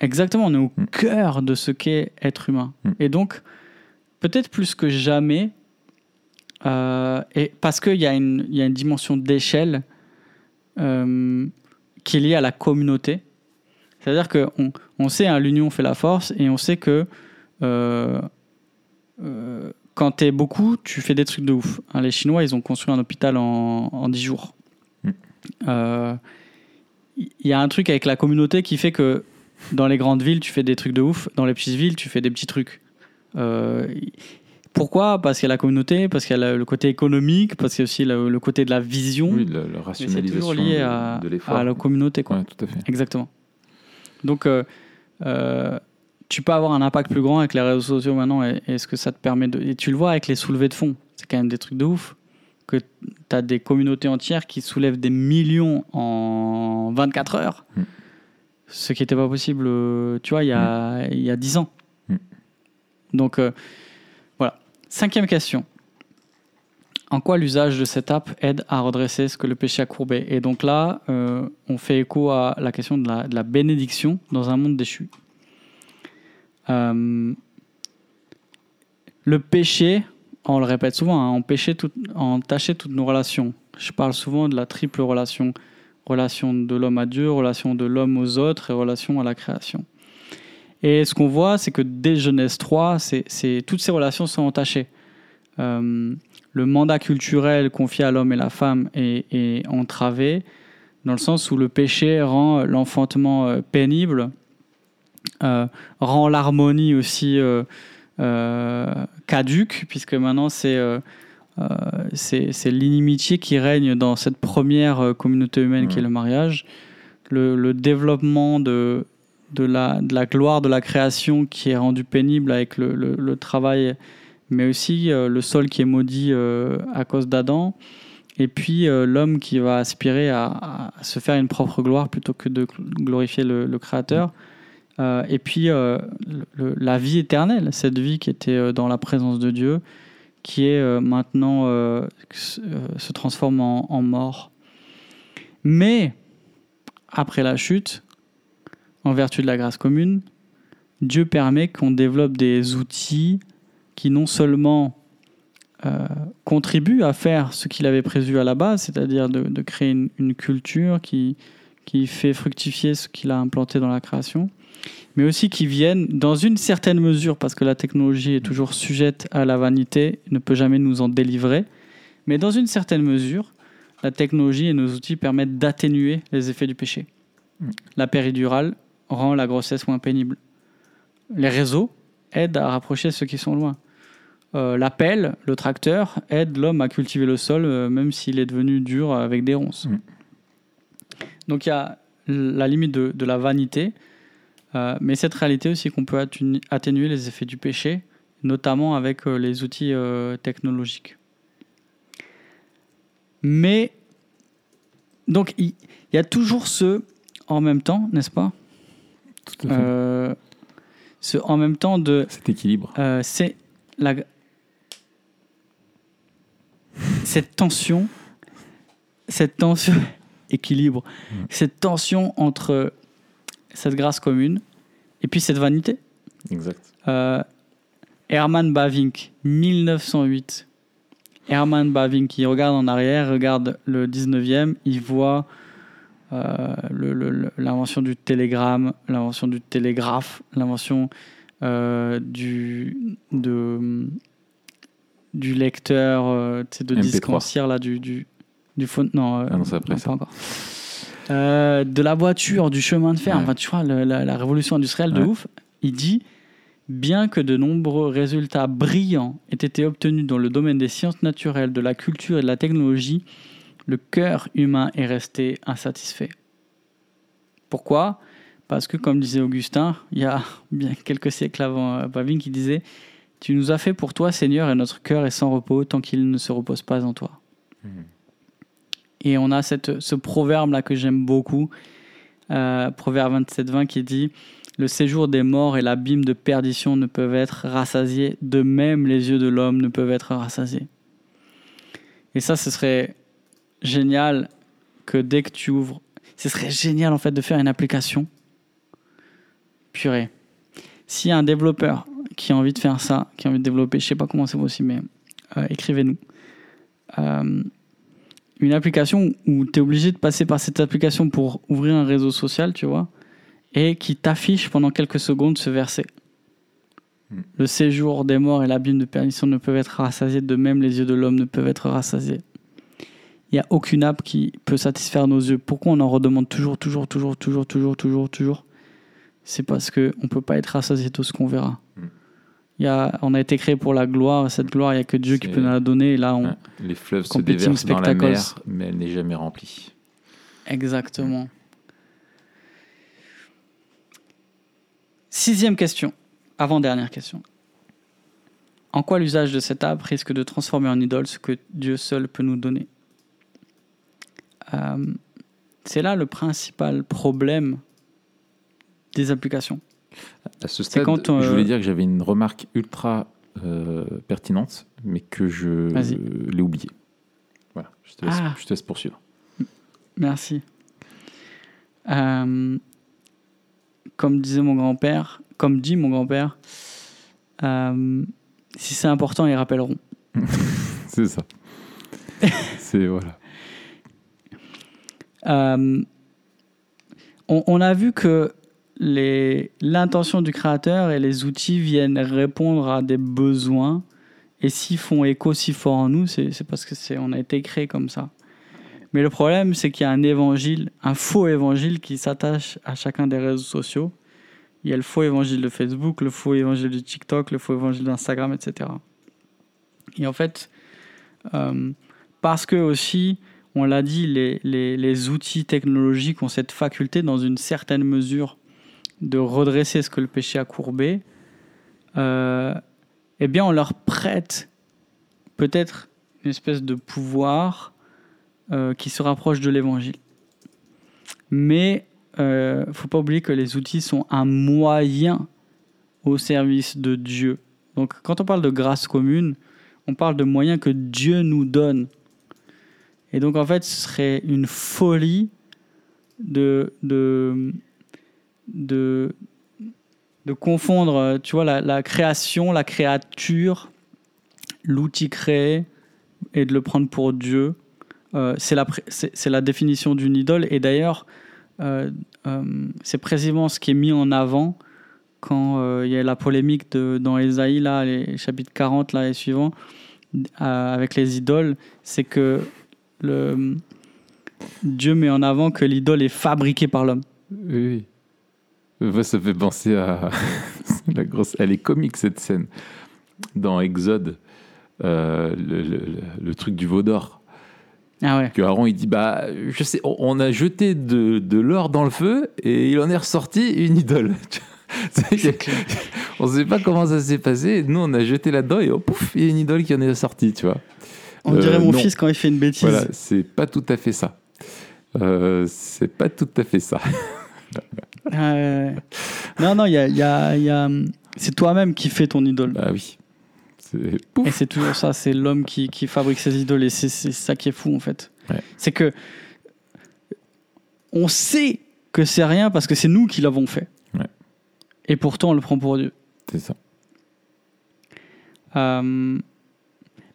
[SPEAKER 2] Exactement, on est au
[SPEAKER 1] Mm.
[SPEAKER 2] cœur de ce qu'est être humain.
[SPEAKER 1] Mm.
[SPEAKER 2] Et donc, peut-être plus que jamais, euh, et parce qu'il y, a une- il y a une dimension d'échelle euh, qui est liée à la communauté. C'est-à-dire qu'on on sait, hein, l'union fait la force, et on sait que euh, quand tu es beaucoup, tu fais des trucs de ouf. Hein, les Chinois, ils ont construit un hôpital en, en 10 jours.
[SPEAKER 1] Mm.
[SPEAKER 2] Euh, Il y a un truc avec la communauté qui fait que dans les grandes villes, tu fais des trucs de ouf. Dans les petites villes, tu fais des petits trucs. Euh, pourquoi? Parce qu'il y a la communauté, parce qu'il y a le côté économique, parce qu'il y a aussi le, le côté de la vision.
[SPEAKER 1] Oui, la, la
[SPEAKER 2] mais c'est
[SPEAKER 1] rationalisation
[SPEAKER 2] toujours lié à,
[SPEAKER 1] de l'effort.
[SPEAKER 2] à la communauté. Quoi.
[SPEAKER 1] Ouais, tout à fait.
[SPEAKER 2] Exactement. Donc, euh, euh, tu peux avoir un impact plus grand avec les réseaux sociaux maintenant et, et ce que ça te permet de. Et tu le vois avec les soulevés de fonds. C'est quand même des trucs de ouf. Que tu as des communautés entières qui soulèvent des millions en 24 heures.
[SPEAKER 1] Mm.
[SPEAKER 2] Ce qui n'était pas possible, euh, tu vois, il y a, il y a 10 ans.
[SPEAKER 1] Mm.
[SPEAKER 2] Donc, euh, voilà. Cinquième question. en quoi l'usage de cette app aide à redresser ce que le péché a courbé? Et donc là, euh, on fait écho à la question de la, de la bénédiction dans un monde déchu. Euh, le péché, on le répète souvent, hein, on, tout, toutes nos relations. Je parle souvent de la triple relation. Relation de l'homme à Dieu, relation de l'homme aux autres et relation à la création. Et ce qu'on voit, c'est que dès Genèse 3, c'est, toutes ces relations sont entachées. Euh, le mandat culturel confié à l'homme et la femme est, entravé, dans le sens où le péché rend l'enfantement euh, pénible, rend l'harmonie aussi caduque, puisque maintenant c'est c'est l'inimitié qui règne dans cette première communauté humaine qui est le mariage. Le, le développement de, de la, de la gloire de la création qui est rendue pénible avec le, le, travail, mais aussi euh, le sol qui est maudit euh, à cause d'Adam, et puis euh, l'homme qui va aspirer à, se faire une propre gloire plutôt que de glorifier le, Créateur. Et puis la vie éternelle, cette vie qui était dans la présence de Dieu, qui est maintenant se transforme en, mort. Mais après la chute, en vertu de la grâce commune, Dieu permet qu'on développe des outils qui non seulement euh, contribuent à faire ce qu'il avait prévu à la base, c'est-à-dire de, créer une, culture qui fait fructifier ce qu'il a implanté dans la création, mais aussi qui viennent dans une certaine mesure, parce que la technologie est toujours sujette à la vanité, ne peut jamais nous en délivrer, mais dans une certaine mesure, la technologie et nos outils permettent d'atténuer les effets du péché. Mm. La péridurale rend la grossesse moins pénible. Les réseaux aident à rapprocher ceux qui sont loin. Euh, la pelle, le tracteur, aide l'homme à cultiver le sol, euh, même s'il est devenu dur avec des ronces. Mm. Donc il y a la limite de, la vanité, euh, mais cette réalité aussi qu'on peut atténuer les effets du péché, notamment avec les outils technologiques. Mais, donc il y, a toujours ce en même temps, n'est-ce pas? Euh, ce, en même temps de.
[SPEAKER 1] Cet équilibre.
[SPEAKER 2] Euh, c'est la. Cette tension. Cette tension. <laughs> équilibre. Cette tension entre cette grâce commune et puis cette vanité.
[SPEAKER 1] Exact.
[SPEAKER 2] Euh, Herman Bavinck, 1908. Herman Bavinck, qui regarde en arrière, regarde le 19e, il voit euh, l'invention du télégramme, l'invention du télégraphe, l'invention euh, du, de, du lecteur euh, de disque en cire, là, du, du, du phone. Non,
[SPEAKER 1] ah non c'est après ça.
[SPEAKER 2] encore. De la voiture, du chemin de fer, enfin, tu vois, la, la, révolution industrielle de ouf, il dit Bien que de nombreux résultats brillants aient été obtenus dans le domaine des sciences naturelles, de la culture et de la technologie, le cœur humain est resté insatisfait. Pourquoi? Parce que, comme disait Augustin, il y a <laughs> bien quelques siècles avant Pavine, qui disait Tu nous as fait pour toi, Seigneur, et notre cœur est sans repos tant qu'il ne se repose pas en toi. Hmm. Et on a cette, ce proverbe-là que j'aime beaucoup, euh, proverbe 27-20, qui dit Le séjour des morts et l'abîme de perdition ne peuvent être rassasiés, de même les yeux de l'homme ne peuvent être rassasiés. Et ça, ce serait génial que dès que tu ouvres, ce serait génial en fait de faire une application. Purée. S'il y a un développeur qui a envie de faire ça, qui a envie de développer, je sais pas comment c'est possible, mais euh, écrivez-nous. Euh, une application où tu es obligé de passer par cette application pour ouvrir un réseau social, tu vois, et qui t'affiche pendant quelques secondes ce verset. Hmm. Le séjour des morts et l'abîme de perdition ne peuvent être rassasiés, de même les yeux de l'homme ne peuvent être rassasiés il n'y a aucune app qui peut satisfaire nos yeux. Pourquoi on en redemande toujours, toujours, toujours, toujours, toujours, toujours, toujours? C'est parce qu'on ne peut pas être rassasié de ce qu'on verra. Mm. Il y a, on a été créé pour la gloire, cette gloire, il n'y a que Dieu qui peut nous la donner. Et là, on,
[SPEAKER 1] Les fleuves se déversent dans la mer, mais elle n'est jamais remplie.
[SPEAKER 2] Exactement. Sixième question, avant-dernière question. En quoi l'usage de cette app risque de transformer en idole ce que Dieu seul peut nous donner? Euh, c'est là le principal problème des applications.
[SPEAKER 1] À ce stade, je voulais dire que j'avais une remarque ultra euh, pertinente, mais que je l'ai oubliée. Voilà, je te, laisse,
[SPEAKER 2] Ah.
[SPEAKER 1] je te laisse poursuivre.
[SPEAKER 2] Merci. Euh, comme disait mon grand-père, comme dit mon grand-père, euh, si c'est important, ils rappelleront. <laughs>
[SPEAKER 1] C'est ça. <laughs> C'est voilà.
[SPEAKER 2] Euh, on, on a vu que l'intention du créateur et les outils viennent répondre à des besoins. Et s'ils font écho si fort en nous, c'est parce que c'est on a été créé comme ça. Mais le problème, c'est qu'il y a un évangile, un faux évangile qui s'attache à chacun des réseaux sociaux. Il y a le faux évangile de Facebook, le faux évangile de TikTok, le faux évangile d'Instagram, etc. Et en fait, euh, parce que aussi, on l'a dit, les- les outils technologiques ont cette faculté, dans une certaine mesure, de redresser ce que le péché a courbé, euh, eh bien, on leur prête peut-être une espèce de pouvoir euh, qui se rapproche de l'évangile. Mais il ne faut pas oublier que les outils sont un moyen au service de Dieu. Donc, quand on parle de grâce commune, on parle de moyens que Dieu nous donne. Et donc, en fait, ce serait une folie de, de, de, de confondre, euh, tu vois, la, création, la créature, l'outil créé, et de le prendre pour Dieu. Euh, c'est la, la définition d'une idole. Et d'ailleurs, euh, c'est précisément ce qui est mis en avant quand il y a la polémique de, dans Ésaïe, là, les chapitres 40 là, et suivants, avec les idoles, c'est que le, Dieu met en avant que l'idole est fabriquée par l'homme.
[SPEAKER 1] Oui. oui. Ça fait penser à <laughs> la grosse. Elle est comique cette scène dans Exode, euh, le, le- le- le truc du veau d'or.
[SPEAKER 2] Ah ouais.
[SPEAKER 1] Que Aaron il dit bah je sais on- a jeté de, de l'or dans le feu et il en est ressorti une idole. <laughs> <laughs> On sait pas comment ça s'est passé. Nous on a jeté là-dedans et oh, pouf il y a une idole qui en est sortie tu vois.
[SPEAKER 2] On
[SPEAKER 1] Euh,
[SPEAKER 2] dirait mon
[SPEAKER 1] non.
[SPEAKER 2] fils quand il fait une bêtise.
[SPEAKER 1] Voilà c'est pas tout à fait ça. Euh, c'est pas tout à fait ça.
[SPEAKER 2] Non, non, il y a, il y a- il y a- c'est toi-même qui fais ton idole.
[SPEAKER 1] Bah oui.
[SPEAKER 2] Et c'est toujours ça, c'est l'homme qui, qui fabrique ses idoles et c'est ça qui est fou en fait.
[SPEAKER 1] Ouais.
[SPEAKER 2] C'est que on sait que c'est rien parce que c'est nous qui l'avons fait.
[SPEAKER 1] Ouais.
[SPEAKER 2] Et pourtant on le prend pour Dieu.
[SPEAKER 1] C'est ça.
[SPEAKER 2] Euh,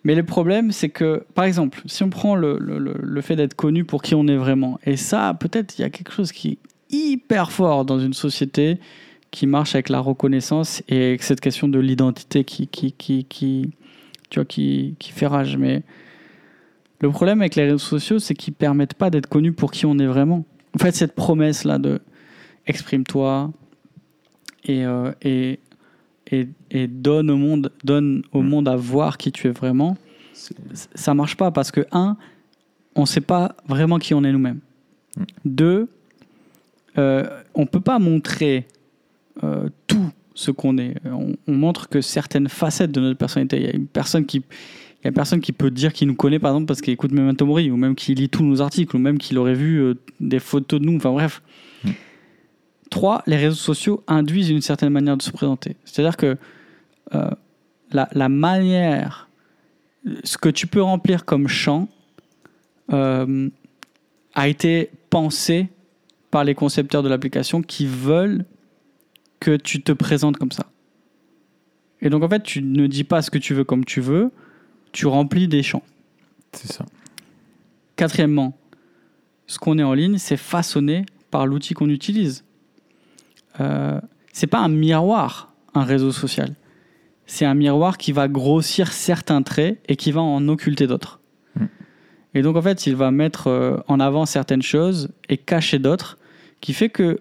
[SPEAKER 2] mais le problème, c'est que, par exemple, si on prend le, le- le- le fait d'être connu pour qui on est vraiment, et ça, peut-être, il y a quelque chose qui hyper fort dans une société qui marche avec la reconnaissance et avec cette question de l'identité qui, qui, qui, qui, tu vois, qui, qui fait rage. Mais le problème avec les réseaux sociaux, c'est qu'ils permettent pas d'être connu pour qui on est vraiment. En fait, cette promesse-là de exprime-toi et, euh, et, et, et donne au monde, donne au
[SPEAKER 1] Mm.
[SPEAKER 2] monde à voir qui tu es vraiment, ça marche pas parce que un, on sait pas vraiment qui on est nous-mêmes.
[SPEAKER 1] Mm.
[SPEAKER 2] Deux, euh, on peut pas montrer euh, tout ce qu'on est. On, on montre que certaines facettes de notre personnalité. Il y a une personne qui il y a personne qui peut dire qu'il nous connaît, par exemple, parce qu'il écoute Memento Mori, ou même qu'il lit tous nos articles, ou même qu'il aurait vu euh, des photos de nous, enfin bref.
[SPEAKER 1] Mm.
[SPEAKER 2] Trois, les réseaux sociaux induisent une certaine manière de se présenter. C'est-à-dire que la, la manière, ce que tu peux remplir comme champ, a été pensé par les concepteurs de l'application qui veulent que tu te présentes comme ça. Et donc en fait, tu ne dis pas ce que tu veux comme tu veux, tu remplis des champs.
[SPEAKER 1] C'est ça.
[SPEAKER 2] Quatrièmement, ce qu'on est en ligne, c'est façonné par l'outil qu'on utilise. Euh, c'est pas un miroir, un réseau social. C'est un miroir qui va grossir certains traits et qui va en occulter d'autres.
[SPEAKER 1] Mm.
[SPEAKER 2] Et donc en fait, il va mettre euh, en avant certaines choses et cacher d'autres, qui fait que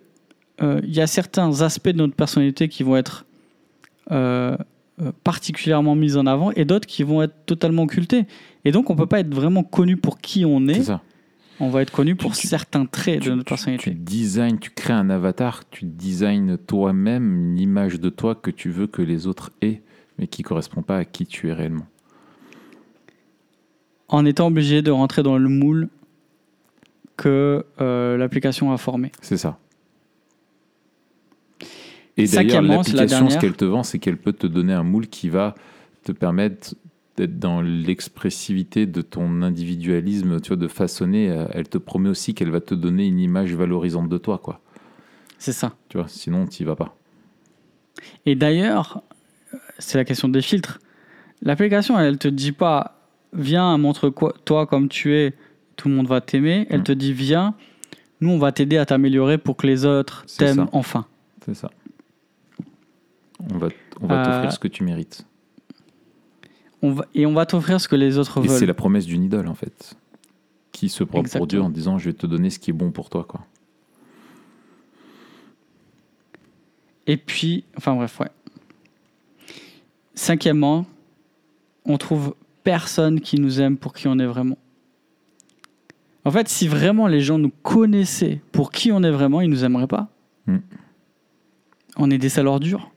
[SPEAKER 2] euh, il y a certains aspects de notre personnalité qui vont être euh, euh, particulièrement mis en avant et d'autres qui vont être totalement occultés. Et donc on peut pas être vraiment connu pour qui on est,
[SPEAKER 1] ça.
[SPEAKER 2] on va être connu pour
[SPEAKER 1] Tu-
[SPEAKER 2] certains traits
[SPEAKER 1] tu,
[SPEAKER 2] de notre
[SPEAKER 1] tu-
[SPEAKER 2] personnalité.
[SPEAKER 1] tu designs, tu crées un avatar, tu designs toi-même une image de toi que tu veux que les autres aient, mais qui correspond pas à qui tu es réellement.
[SPEAKER 2] En étant obligé de rentrer dans le moule que euh, l'application a formé.
[SPEAKER 1] C'est ça. Et d'ailleurs,
[SPEAKER 2] la
[SPEAKER 1] l'application, ce qu'elle te vend, c'est qu'elle peut te donner un moule qui va te permettent d'être dans l'expressivité de ton individualisme, tu vois, de façonner, euh, elle te promet aussi qu'elle va te donner une image valorisante de toi, quoi.
[SPEAKER 2] C'est ça.
[SPEAKER 1] Tu vois, sinon, tu vas pas.
[SPEAKER 2] Et d'ailleurs, c'est la question des filtres. L'application, elle te dit pas viens, montre-toi comme tu es, tout le monde va t'aimer. Elle
[SPEAKER 1] Mm.
[SPEAKER 2] te dit viens, nous on va t'aider à t'améliorer pour que les autres
[SPEAKER 1] C'est
[SPEAKER 2] t'aiment enfin.
[SPEAKER 1] C'est ça. On va, on va
[SPEAKER 2] Euh,
[SPEAKER 1] t'offrir ce que tu mérites.
[SPEAKER 2] On va, et on va t'offrir ce que les autres
[SPEAKER 1] Et c'est
[SPEAKER 2] veulent.
[SPEAKER 1] la promesse d'une idole, en fait, qui se prend pour. Dieu en disant Je vais te donner ce qui est bon pour toi, quoi.
[SPEAKER 2] Et puis, enfin bref, ouais. Cinquièmement, on trouve personne qui nous aime pour qui on est vraiment. En fait, si vraiment les gens nous connaissaient pour qui on est vraiment, ils nous aimeraient pas.
[SPEAKER 1] Mm.
[SPEAKER 2] On est des sales ordures.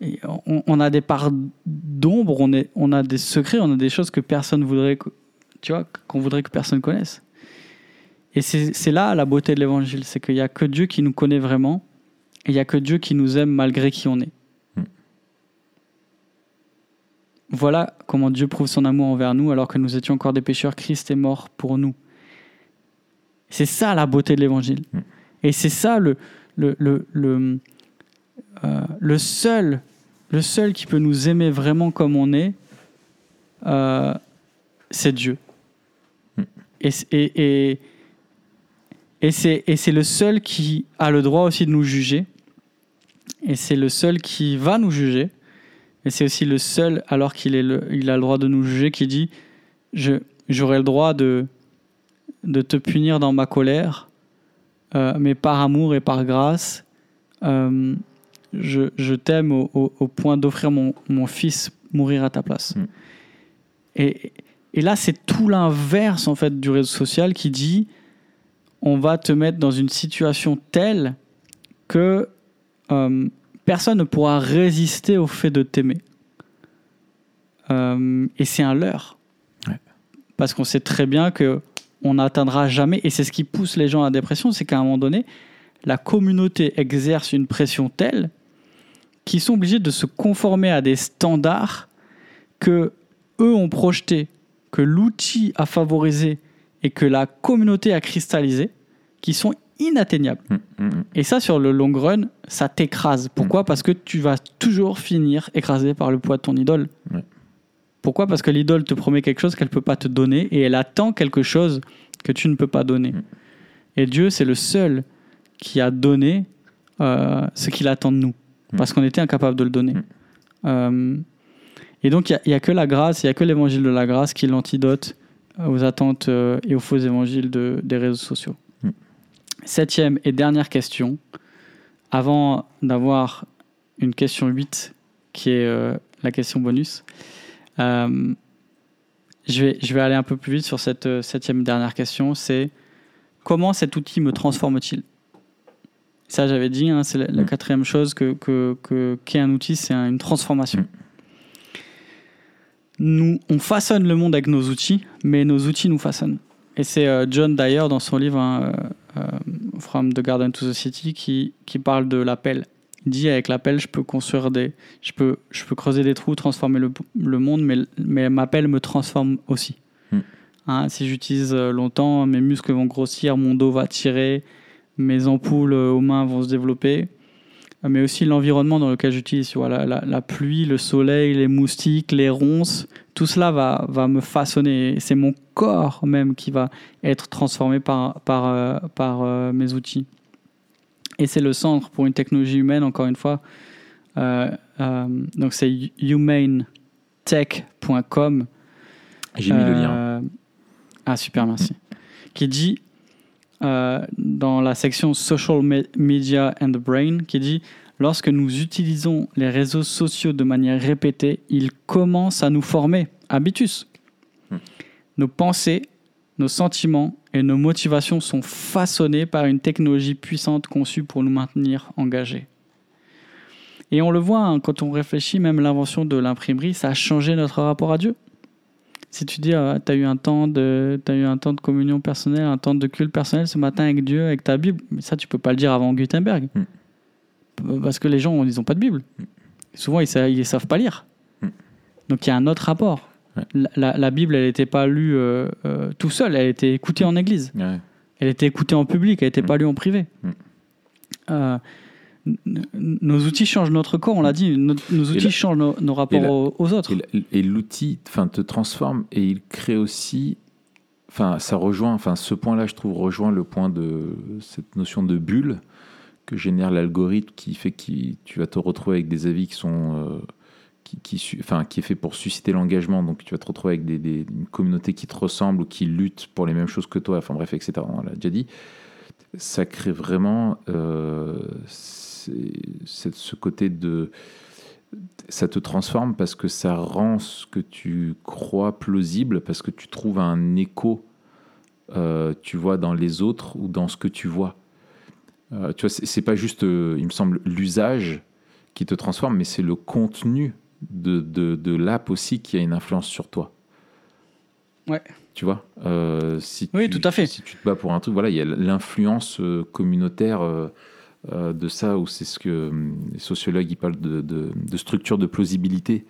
[SPEAKER 2] Et on, on a des parts d'ombre, on, est, on a des secrets, on a des choses que personne voudrait, tu vois, qu'on voudrait que personne connaisse. Et c'est c'est là la beauté de l'évangile, c'est qu'il n'y a que Dieu qui nous connaît vraiment, et il n'y a que Dieu qui nous aime malgré qui on est.
[SPEAKER 1] Mm.
[SPEAKER 2] Voilà comment Dieu prouve son amour envers nous alors que nous étions encore des pécheurs, Christ est mort pour nous. C'est ça la beauté de l'évangile.
[SPEAKER 1] Mm.
[SPEAKER 2] Et c'est ça le, le, le, le, euh, le seul, le seul qui peut nous aimer vraiment comme on est, euh, c'est Dieu.
[SPEAKER 1] Mm.
[SPEAKER 2] Et, et, et, et c'est et c'est le seul qui a le droit aussi de nous juger. Et c'est le seul qui va nous juger. Et c'est aussi le seul, alors qu'il est le, il a le droit de nous juger, qui dit je, J'aurai le droit de, de te punir dans ma colère, euh, mais par amour et par grâce, euh, je, je t'aime au, au- au point d'offrir mon, mon fils mourir à ta place.
[SPEAKER 1] Mm.
[SPEAKER 2] Et, et là, c'est tout l'inverse en fait du réseau social qui dit on va te mettre dans une situation telle que euh, personne ne pourra résister au fait de t'aimer. Euh, et c'est un leurre.
[SPEAKER 1] Ouais.
[SPEAKER 2] Parce qu'on sait très bien que on n'atteindra jamais, et c'est ce qui pousse les gens à la dépression, c'est qu'à un moment donné, la communauté exerce une pression telle qu'ils sont obligés de se conformer à des standards que eux ont projetés, que l'outil a favorisé et que la communauté a cristallisé, qui sont inatteignables.
[SPEAKER 1] Mm, mm, mm.
[SPEAKER 2] Et ça, sur le long run, ça t'écrase. Pourquoi? Parce que tu vas toujours finir écrasé par le poids de ton idole.
[SPEAKER 1] Ouais.
[SPEAKER 2] Pourquoi? Parce que l'idole te promet quelque chose qu'elle ne peut pas te donner et elle attend quelque chose que tu ne peux pas donner. Et Dieu, c'est le seul qui a donné euh, ce qu'il attend de nous. Parce qu'on était incapable de le donner. Euh, et donc, il n'y a, que la grâce, il n'y a que l'évangile de la grâce qui est l'antidote aux attentes euh, et aux faux évangiles de- des réseaux sociaux. Septième et dernière question, avant d'avoir une question 8, qui est euh, la question bonus, euh, je, vais, je vais aller un peu plus vite sur cette euh, septième et dernière question, c'est comment cet outil me transforme-t-il? Ça, j'avais dit, hein, c'est la, la
[SPEAKER 1] Mm.
[SPEAKER 2] quatrième chose que, que, que- qu'est un outil, c'est un- une transformation.
[SPEAKER 1] Mm.
[SPEAKER 2] Nous, on façonne le monde avec nos outils, mais nos outils nous façonnent. Et c'est euh, John d'ailleurs dans son livre hein, euh, euh, From the Garden to the City qui, qui parle de l'appel. Il dit avec l'appel, je peux construire des, je peux, je peux creuser des trous, transformer le, le monde, mais, mais m'appel me transforme aussi.
[SPEAKER 1] Hmm.
[SPEAKER 2] Hein, si j'utilise longtemps, mes muscles vont grossir, mon dos va tirer, mes ampoules aux mains vont se développer, mais aussi l'environnement dans lequel j'utilise, la, la- la pluie, le soleil, les moustiques, les ronces, tout cela va, va me façonner. C'est mon corps même qui va être transformé par, par, euh, par euh, mes outils. Et c'est le centre pour une technologie humaine, encore une fois. Euh, donc c'est humanetech.com.
[SPEAKER 1] J'ai mis le lien.
[SPEAKER 2] Ah, super, merci. Qui dit, euh, dans la section Social Me- Media and the Brain, qui dit Lorsque nous utilisons les réseaux sociaux de manière répétée, ils commencent à nous former. Habitus.
[SPEAKER 1] Hmm.
[SPEAKER 2] Nos pensées, nos sentiments et nos motivations sont façonnés par une technologie puissante conçue pour nous maintenir engagés. Et on le voit hein, quand on réfléchit, même l'invention de l'imprimerie, ça a changé notre rapport à Dieu. Si tu dis, tu as eu un temps de, as eu un temps de communion personnelle, un temps de culte personnel ce matin avec Dieu, avec ta Bible, mais ça tu peux pas le dire avant Gutenberg,
[SPEAKER 1] Mm.
[SPEAKER 2] Parce que les gens ils ont pas de Bible. Souvent ils, ils savent pas lire.
[SPEAKER 1] Mm.
[SPEAKER 2] Donc il y a un autre rapport.
[SPEAKER 1] Ouais.
[SPEAKER 2] La, la- la Bible, elle n'était pas lue euh, euh, tout seul, elle était écoutée en église.
[SPEAKER 1] Ouais.
[SPEAKER 2] Elle était écoutée en public, elle n'était
[SPEAKER 1] Mm.
[SPEAKER 2] pas lue en privé.
[SPEAKER 1] Mm.
[SPEAKER 2] Euh, nos outils changent notre corps, on l'a dit. Nos, nos outils
[SPEAKER 1] la-
[SPEAKER 2] changent nos, nos rapports
[SPEAKER 1] la-
[SPEAKER 2] aux, aux autres.
[SPEAKER 1] Et l'outil te transforme et il crée aussi. Enfin, ça rejoint. Enfin, ce point-là, je trouve, rejoint le point de cette notion de bulle que génère l'algorithme qui fait que tu vas te retrouver avec des avis qui sont. euh, qui, enfin, qui est fait pour susciter l'engagement. Donc, tu vas te retrouver avec des, des- une communauté qui te ressemble ou qui lutte pour les mêmes choses que toi. Enfin, bref, etc. On l'a déjà dit. Ça crée vraiment euh, ce côté de ça te transforme parce que ça rend ce que tu crois plausible, parce que tu trouves un écho, euh, tu vois, dans les autres ou dans ce que tu vois. Euh, tu vois, c'est c'est pas juste, euh, il me semble, l'usage qui te transforme, mais c'est le contenu de, de, de l'app aussi qui a une influence sur toi.
[SPEAKER 2] Ouais.
[SPEAKER 1] Tu vois euh, si
[SPEAKER 2] Oui,
[SPEAKER 1] tu-
[SPEAKER 2] tout à fait.
[SPEAKER 1] Si tu te bats pour un truc, voilà, il y a l'influence communautaire de ça, où c'est ce que hum, les sociologues ils parlent de, de, de structure de plausibilité.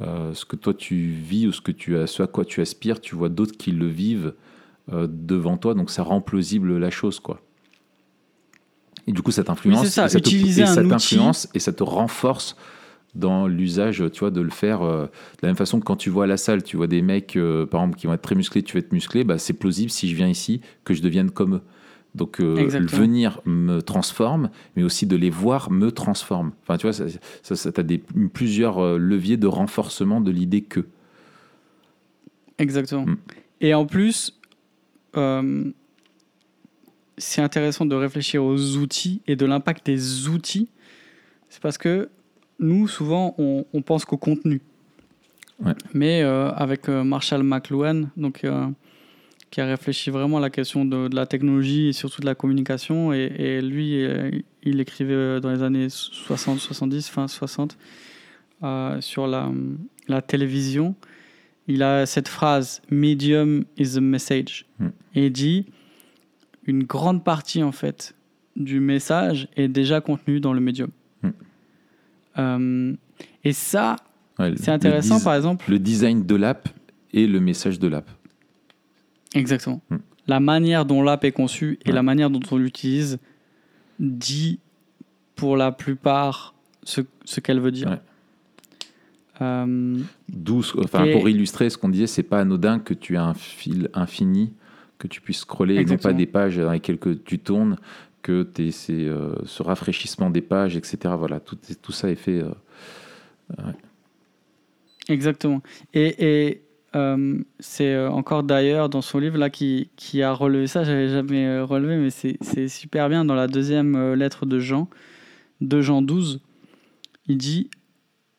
[SPEAKER 1] Euh, ce que toi tu vis ou ce, que tu as, ce à quoi tu aspires, tu vois d'autres qui le vivent euh, devant toi, donc ça rend plausible la chose, quoi. Et du coup, ça t'influence,
[SPEAKER 2] Oui, ça,
[SPEAKER 1] et ça te- et ça t'influence et ça te renforce dans l'usage, tu vois, de le faire euh, de la même façon que quand tu vois à la salle, tu vois des mecs, euh, par exemple, qui vont être très musclés, tu vas être musclé, bah, c'est plausible si je viens ici que je devienne comme eux. Donc euh,
[SPEAKER 2] Exactement.
[SPEAKER 1] venir me transforme, mais aussi de les voir me transforme. Enfin, tu vois, ça, ça, ça- t'as des, plusieurs euh, leviers de renforcement de l'idée que.
[SPEAKER 2] Exactement.
[SPEAKER 1] Mm.
[SPEAKER 2] Et en plus, euh, c'est intéressant de réfléchir aux outils et de l'impact des outils. C'est parce que nous, souvent, on, on pense qu'au contenu.
[SPEAKER 1] Ouais.
[SPEAKER 2] Mais euh, avec Marshall McLuhan, donc, qui a réfléchi vraiment à la question de, de la technologie et surtout de la communication, et, et lui, euh, il écrivait euh, dans les années 60, 70, fin 60, euh, sur la, la télévision il a cette phrase Medium is a message.
[SPEAKER 1] Mm.
[SPEAKER 2] Et il dit une grande partie en fait du message est déjà contenu dans le médium.
[SPEAKER 1] Mm.
[SPEAKER 2] Euh, et ça,
[SPEAKER 1] Ouais,
[SPEAKER 2] c'est intéressant par exemple.
[SPEAKER 1] Le design de l'app et le message de l'app.
[SPEAKER 2] Exactement.
[SPEAKER 1] Mm.
[SPEAKER 2] La manière dont l'app est conçue et la manière dont on l'utilise dit pour la plupart ce, ce qu'elle veut dire.
[SPEAKER 1] Ouais.
[SPEAKER 2] Euh,
[SPEAKER 1] enfin,
[SPEAKER 2] Et-
[SPEAKER 1] pour illustrer ce qu'on disait, c'est pas anodin que tu aies un fil infini, que tu puisses scroller et non pas des pages dans lesquelles que tu tournes, que tu euh, ce rafraîchissement des pages, etc. Voilà, tout, ça est fait. euh,
[SPEAKER 2] Exactement. Et, et, euh, c'est euh, encore d'ailleurs dans son livre là qui, qui a relevé ça, j'avais jamais euh, relevé, mais c'est super bien dans la deuxième lettre de Jean, de Jean 12, il dit,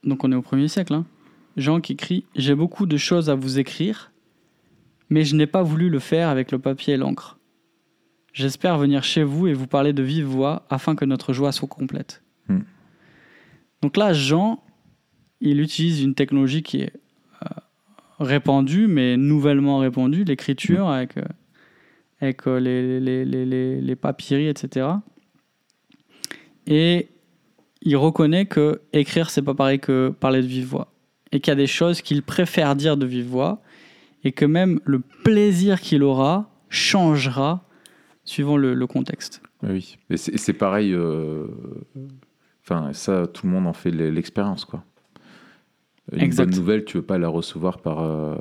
[SPEAKER 2] donc on est au premier siècle, hein, Jean qui écrit J'ai beaucoup de choses à vous écrire, mais je n'ai pas voulu le faire avec le papier et l'encre. J'espère venir chez vous et vous parler de vive voix afin que notre joie soit complète.
[SPEAKER 1] Hmm.
[SPEAKER 2] Donc là, Jean, il utilise une technologie qui est répandue, mais nouvellement répandue, l'écriture avec, euh, avec euh, les, les, les, les, papyries, etc. Et il reconnaît que écrire, c'est pas pareil que parler de vive voix. Et qu'il y a des choses qu'il préfère dire de vive voix, et que même le plaisir qu'il aura changera suivant le, le contexte.
[SPEAKER 1] Oui, et c'est pareil. euh, Enfin, ça, tout le monde en fait l'e- l'expérience, quoi. Une
[SPEAKER 2] Exact.
[SPEAKER 1] bonne nouvelle, tu veux pas la recevoir par. euh,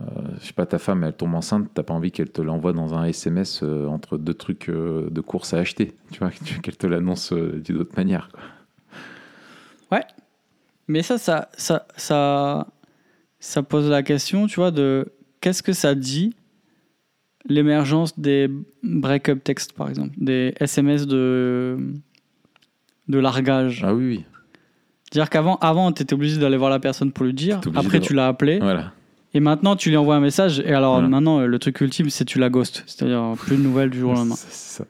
[SPEAKER 1] euh, je sais pas, ta femme, elle tombe enceinte, t'as pas envie qu'elle te l'envoie dans un SMS euh, entre deux trucs euh, de course à acheter. Tu vois, qu'elle te l'annonce euh, d'une autre manière. quoi.
[SPEAKER 2] Mais ça, ça, ça, ça, ça pose la question, tu vois, de qu'est-ce que ça dit l'émergence des break-up textes, par exemple, des SMS de, de largage?
[SPEAKER 1] Ah oui, oui.
[SPEAKER 2] C'est-à-dire qu'avant, avant, tu étais obligé d'aller voir la personne pour lui dire, après tu l'as appelé,
[SPEAKER 1] Voilà.
[SPEAKER 2] et maintenant tu lui envoies un message, et alors
[SPEAKER 1] Voilà.
[SPEAKER 2] maintenant, euh, le truc ultime, c'est tu la ghostes, c'est-à-dire plus de nouvelles du jour au <laughs> lendemain.
[SPEAKER 1] Ça, c'est ça.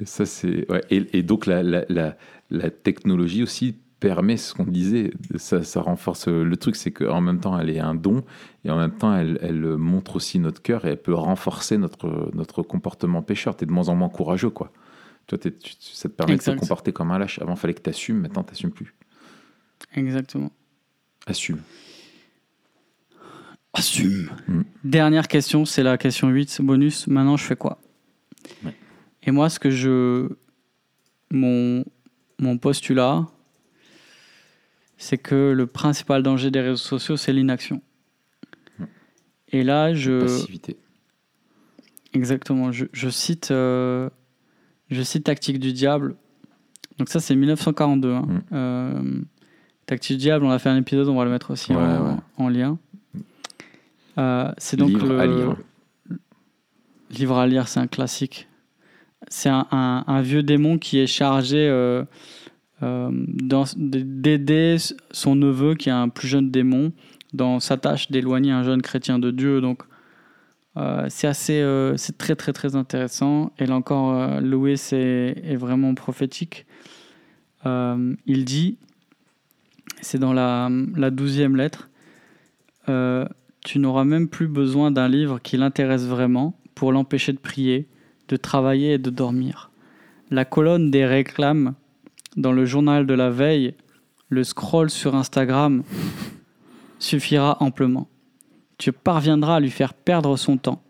[SPEAKER 1] Et ça, c'est. ouais. Et, et donc, la, la, la, la technologie aussi permet ce qu'on disait. Ça, ça renforce euh, le truc, c'est qu'en même temps, elle est un don et en même temps, elle, elle montre aussi notre cœur et elle peut renforcer notre, notre comportement pêcheur. Tu es de moins en moins courageux, quoi. Toi, tu- ça te permet de te comporter comme un lâche. Avant, il fallait que tu assumes, maintenant, tu n'assumes plus.
[SPEAKER 2] Exactement.
[SPEAKER 1] Assume.
[SPEAKER 2] Assume.
[SPEAKER 1] Mm.
[SPEAKER 2] Dernière question, c'est la question 8, bonus. Maintenant, je fais quoi?
[SPEAKER 1] Ouais.
[SPEAKER 2] Et moi, ce que je. Mon, mon postulat, c'est que le principal danger des réseaux sociaux, c'est l'inaction.
[SPEAKER 1] Mm.
[SPEAKER 2] Et là, je.
[SPEAKER 1] Passivité.
[SPEAKER 2] Exactement. Je, je cite, euh, je cite Tactique du Diable. Donc ça, c'est 1942. hein.
[SPEAKER 1] Mm.
[SPEAKER 2] Euh, Tactique Diable, on a fait un épisode, on va le mettre aussi
[SPEAKER 1] Ouais,
[SPEAKER 2] en,
[SPEAKER 1] ouais.
[SPEAKER 2] en lien. Euh, c'est donc
[SPEAKER 1] Livre
[SPEAKER 2] le
[SPEAKER 1] à lire.
[SPEAKER 2] livre à lire, c'est un classique. C'est un, un- un vieux démon qui est chargé euh, euh, d'aider son neveu, qui est un plus jeune démon, dans sa tâche d'éloigner un jeune chrétien de Dieu. Donc, c'est assez, c'est très très très intéressant. Et là encore, Louis est, est vraiment prophétique. Il dit, c'est dans la, douzième lettre, euh, tu n'auras même plus besoin d'un livre qui l'intéresse vraiment pour l'empêcher de prier, de travailler et de dormir. La colonne des réclames dans le journal de la veille, le scroll sur Instagram suffira amplement. Tu parviendras à lui faire perdre son temps,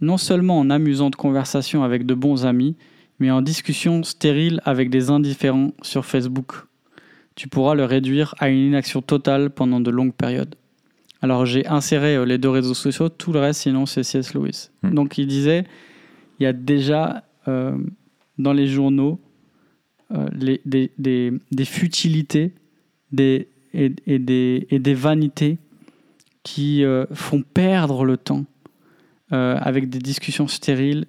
[SPEAKER 2] non seulement en amusantes conversations avec de bons amis, mais en discussions stériles avec des indifférents sur Facebook. Tu pourras le réduire à une inaction totale pendant de longues périodes. Alors j'ai inséré euh, les deux réseaux sociaux, tout le reste sinon c'est C.S. Lewis.
[SPEAKER 1] Hmm.
[SPEAKER 2] Donc il disait, il y a déjà euh, dans les journaux euh, les- des, des- des futilités des, et, et des, et des vanités qui euh, font perdre le temps avec des discussions stériles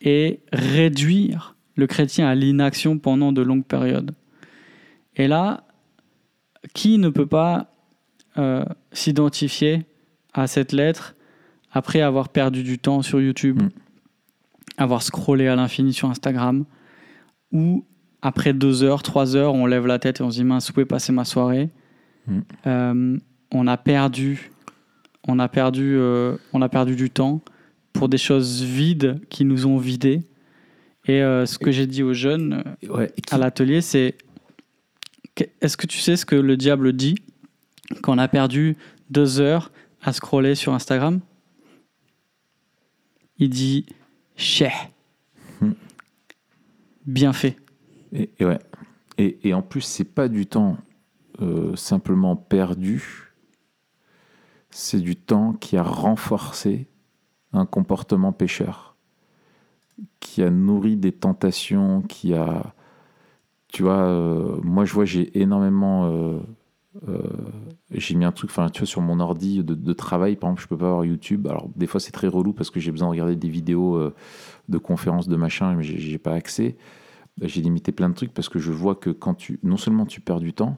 [SPEAKER 2] et réduire le chrétien à l'inaction pendant de longues périodes. Et là, qui ne peut pas euh, s'identifier à cette lettre après avoir perdu du temps sur YouTube,
[SPEAKER 1] Mm.
[SPEAKER 2] avoir scrollé à l'infini sur Instagram, ou après deux heures, trois heures, on lève la tête et on se dit mince, où est passée ma soirée
[SPEAKER 1] Mm.
[SPEAKER 2] Euh, On a perdu, on a perdu, euh, on a perdu du temps pour des choses vides qui nous ont vidés. Et euh, ce que j'ai dit aux jeunes
[SPEAKER 1] Ouais, et qui-
[SPEAKER 2] à l'atelier, c'est est-ce que tu sais ce que le diable dit quand on a perdu deux heures à scroller sur Instagram? Il dit cheh.
[SPEAKER 1] Hmm.
[SPEAKER 2] Bien fait.
[SPEAKER 1] Et, et ouais. Et, et en plus, c'est pas du temps euh, simplement perdu, c'est du temps qui a renforcé un comportement pécheur, qui a nourri des tentations, qui a. Tu vois, euh, moi je vois, j'ai énormément. euh, euh, j'ai mis un truc, enfin, tu vois, sur mon ordi de, de travail, par exemple, je peux pas avoir YouTube. Alors, des fois, c'est très relou parce que j'ai besoin de regarder des vidéos de conférences, de machin, mais j'ai pas accès. Bah, j'ai limité plein de trucs parce que je vois que quand tu, non seulement tu perds du temps,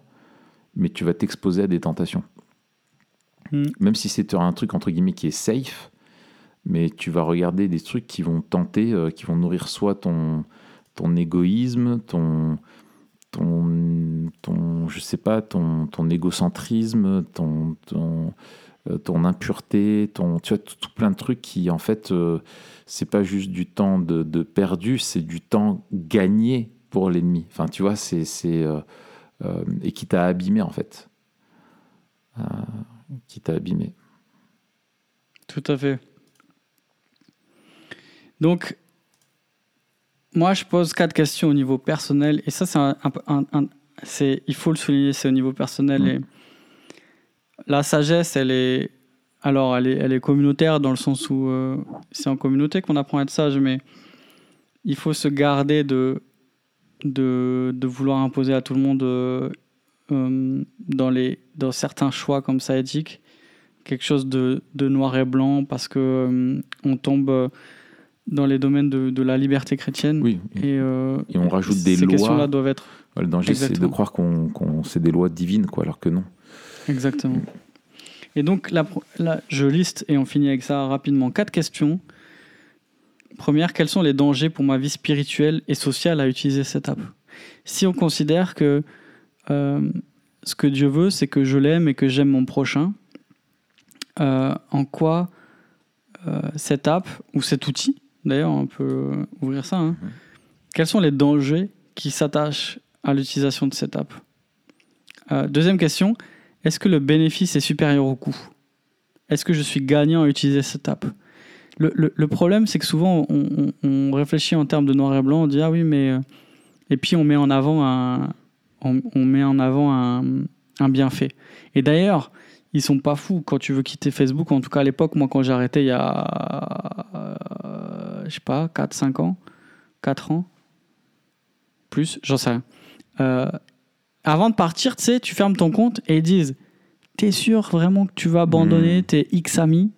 [SPEAKER 1] mais tu vas t'exposer à des tentations.
[SPEAKER 2] Mm.
[SPEAKER 1] Même si c'est un truc entre guillemets qui est safe, mais tu vas regarder des trucs qui vont tenter, euh, qui vont nourrir soit ton, ton égoïsme, ton, ton, ton, je sais pas, ton, ton égocentrisme, ton, ton, euh, ton impureté, ton, tu vois, tout, plein de trucs qui, en fait, euh, c'est pas juste du temps de, de perdu, c'est du temps gagné pour l'ennemi. Enfin, tu vois, c'est, euh, euh, et qui t'a abîmé en fait, qui t'a abîmé.
[SPEAKER 2] Tout à fait. Donc, moi, je pose quatre questions au niveau personnel. Et ça, c'est un, un- un- un- c'est, il faut le souligner, c'est au niveau personnel. Et la sagesse, elle est, alors, elle est, elle est communautaire dans le sens où euh, c'est en communauté qu'on apprend à être sage, mais il faut se garder de, de, de vouloir imposer à tout le monde euh, euh, dans, les, dans certains choix comme ça éthiques quelque chose de, de noir et blanc parce que euh, on tombe dans les domaines de, de la liberté chrétienne
[SPEAKER 1] Oui.
[SPEAKER 2] et, euh,
[SPEAKER 1] Et on rajoute des
[SPEAKER 2] ces
[SPEAKER 1] lois.
[SPEAKER 2] questions-là doivent être
[SPEAKER 1] Le danger, c'est de croire qu'on, qu'on c'est des lois divines, quoi, alors que non.
[SPEAKER 2] exactement. Et donc là, là, je liste et on finit avec ça rapidement. Quatre questions. Première, quels sont les dangers pour ma vie spirituelle et sociale à utiliser cette app? Si on considère que euh, ce que Dieu veut, c'est que je l'aime et que j'aime mon prochain, euh, en quoi euh, cette app, ou cet outil, d'ailleurs, on peut ouvrir ça, hein, quels sont les dangers qui s'attachent à l'utilisation de cette app? Euh, Deuxième question, est-ce que le bénéfice est supérieur au coût? Est-ce que je suis gagnant à utiliser cette app? Le, le- le problème, c'est que souvent, on, on- on réfléchit en termes de noir et blanc, on dit ah oui, mais. euh, Et puis on met en avant un, on, on met en avant un, un bienfait. Et d'ailleurs, ils sont pas fous quand tu veux quitter Facebook. En tout cas, à l'époque, moi, quand j'ai arrêté il y a. euh, je sais pas, 4-5 ans 4 ans Plus, j'en sais rien. Euh, avant de partir, tu sais, tu fermes ton compte et ils disent T'es sûr vraiment que tu vas abandonner
[SPEAKER 1] Mhm.
[SPEAKER 2] tes X amis?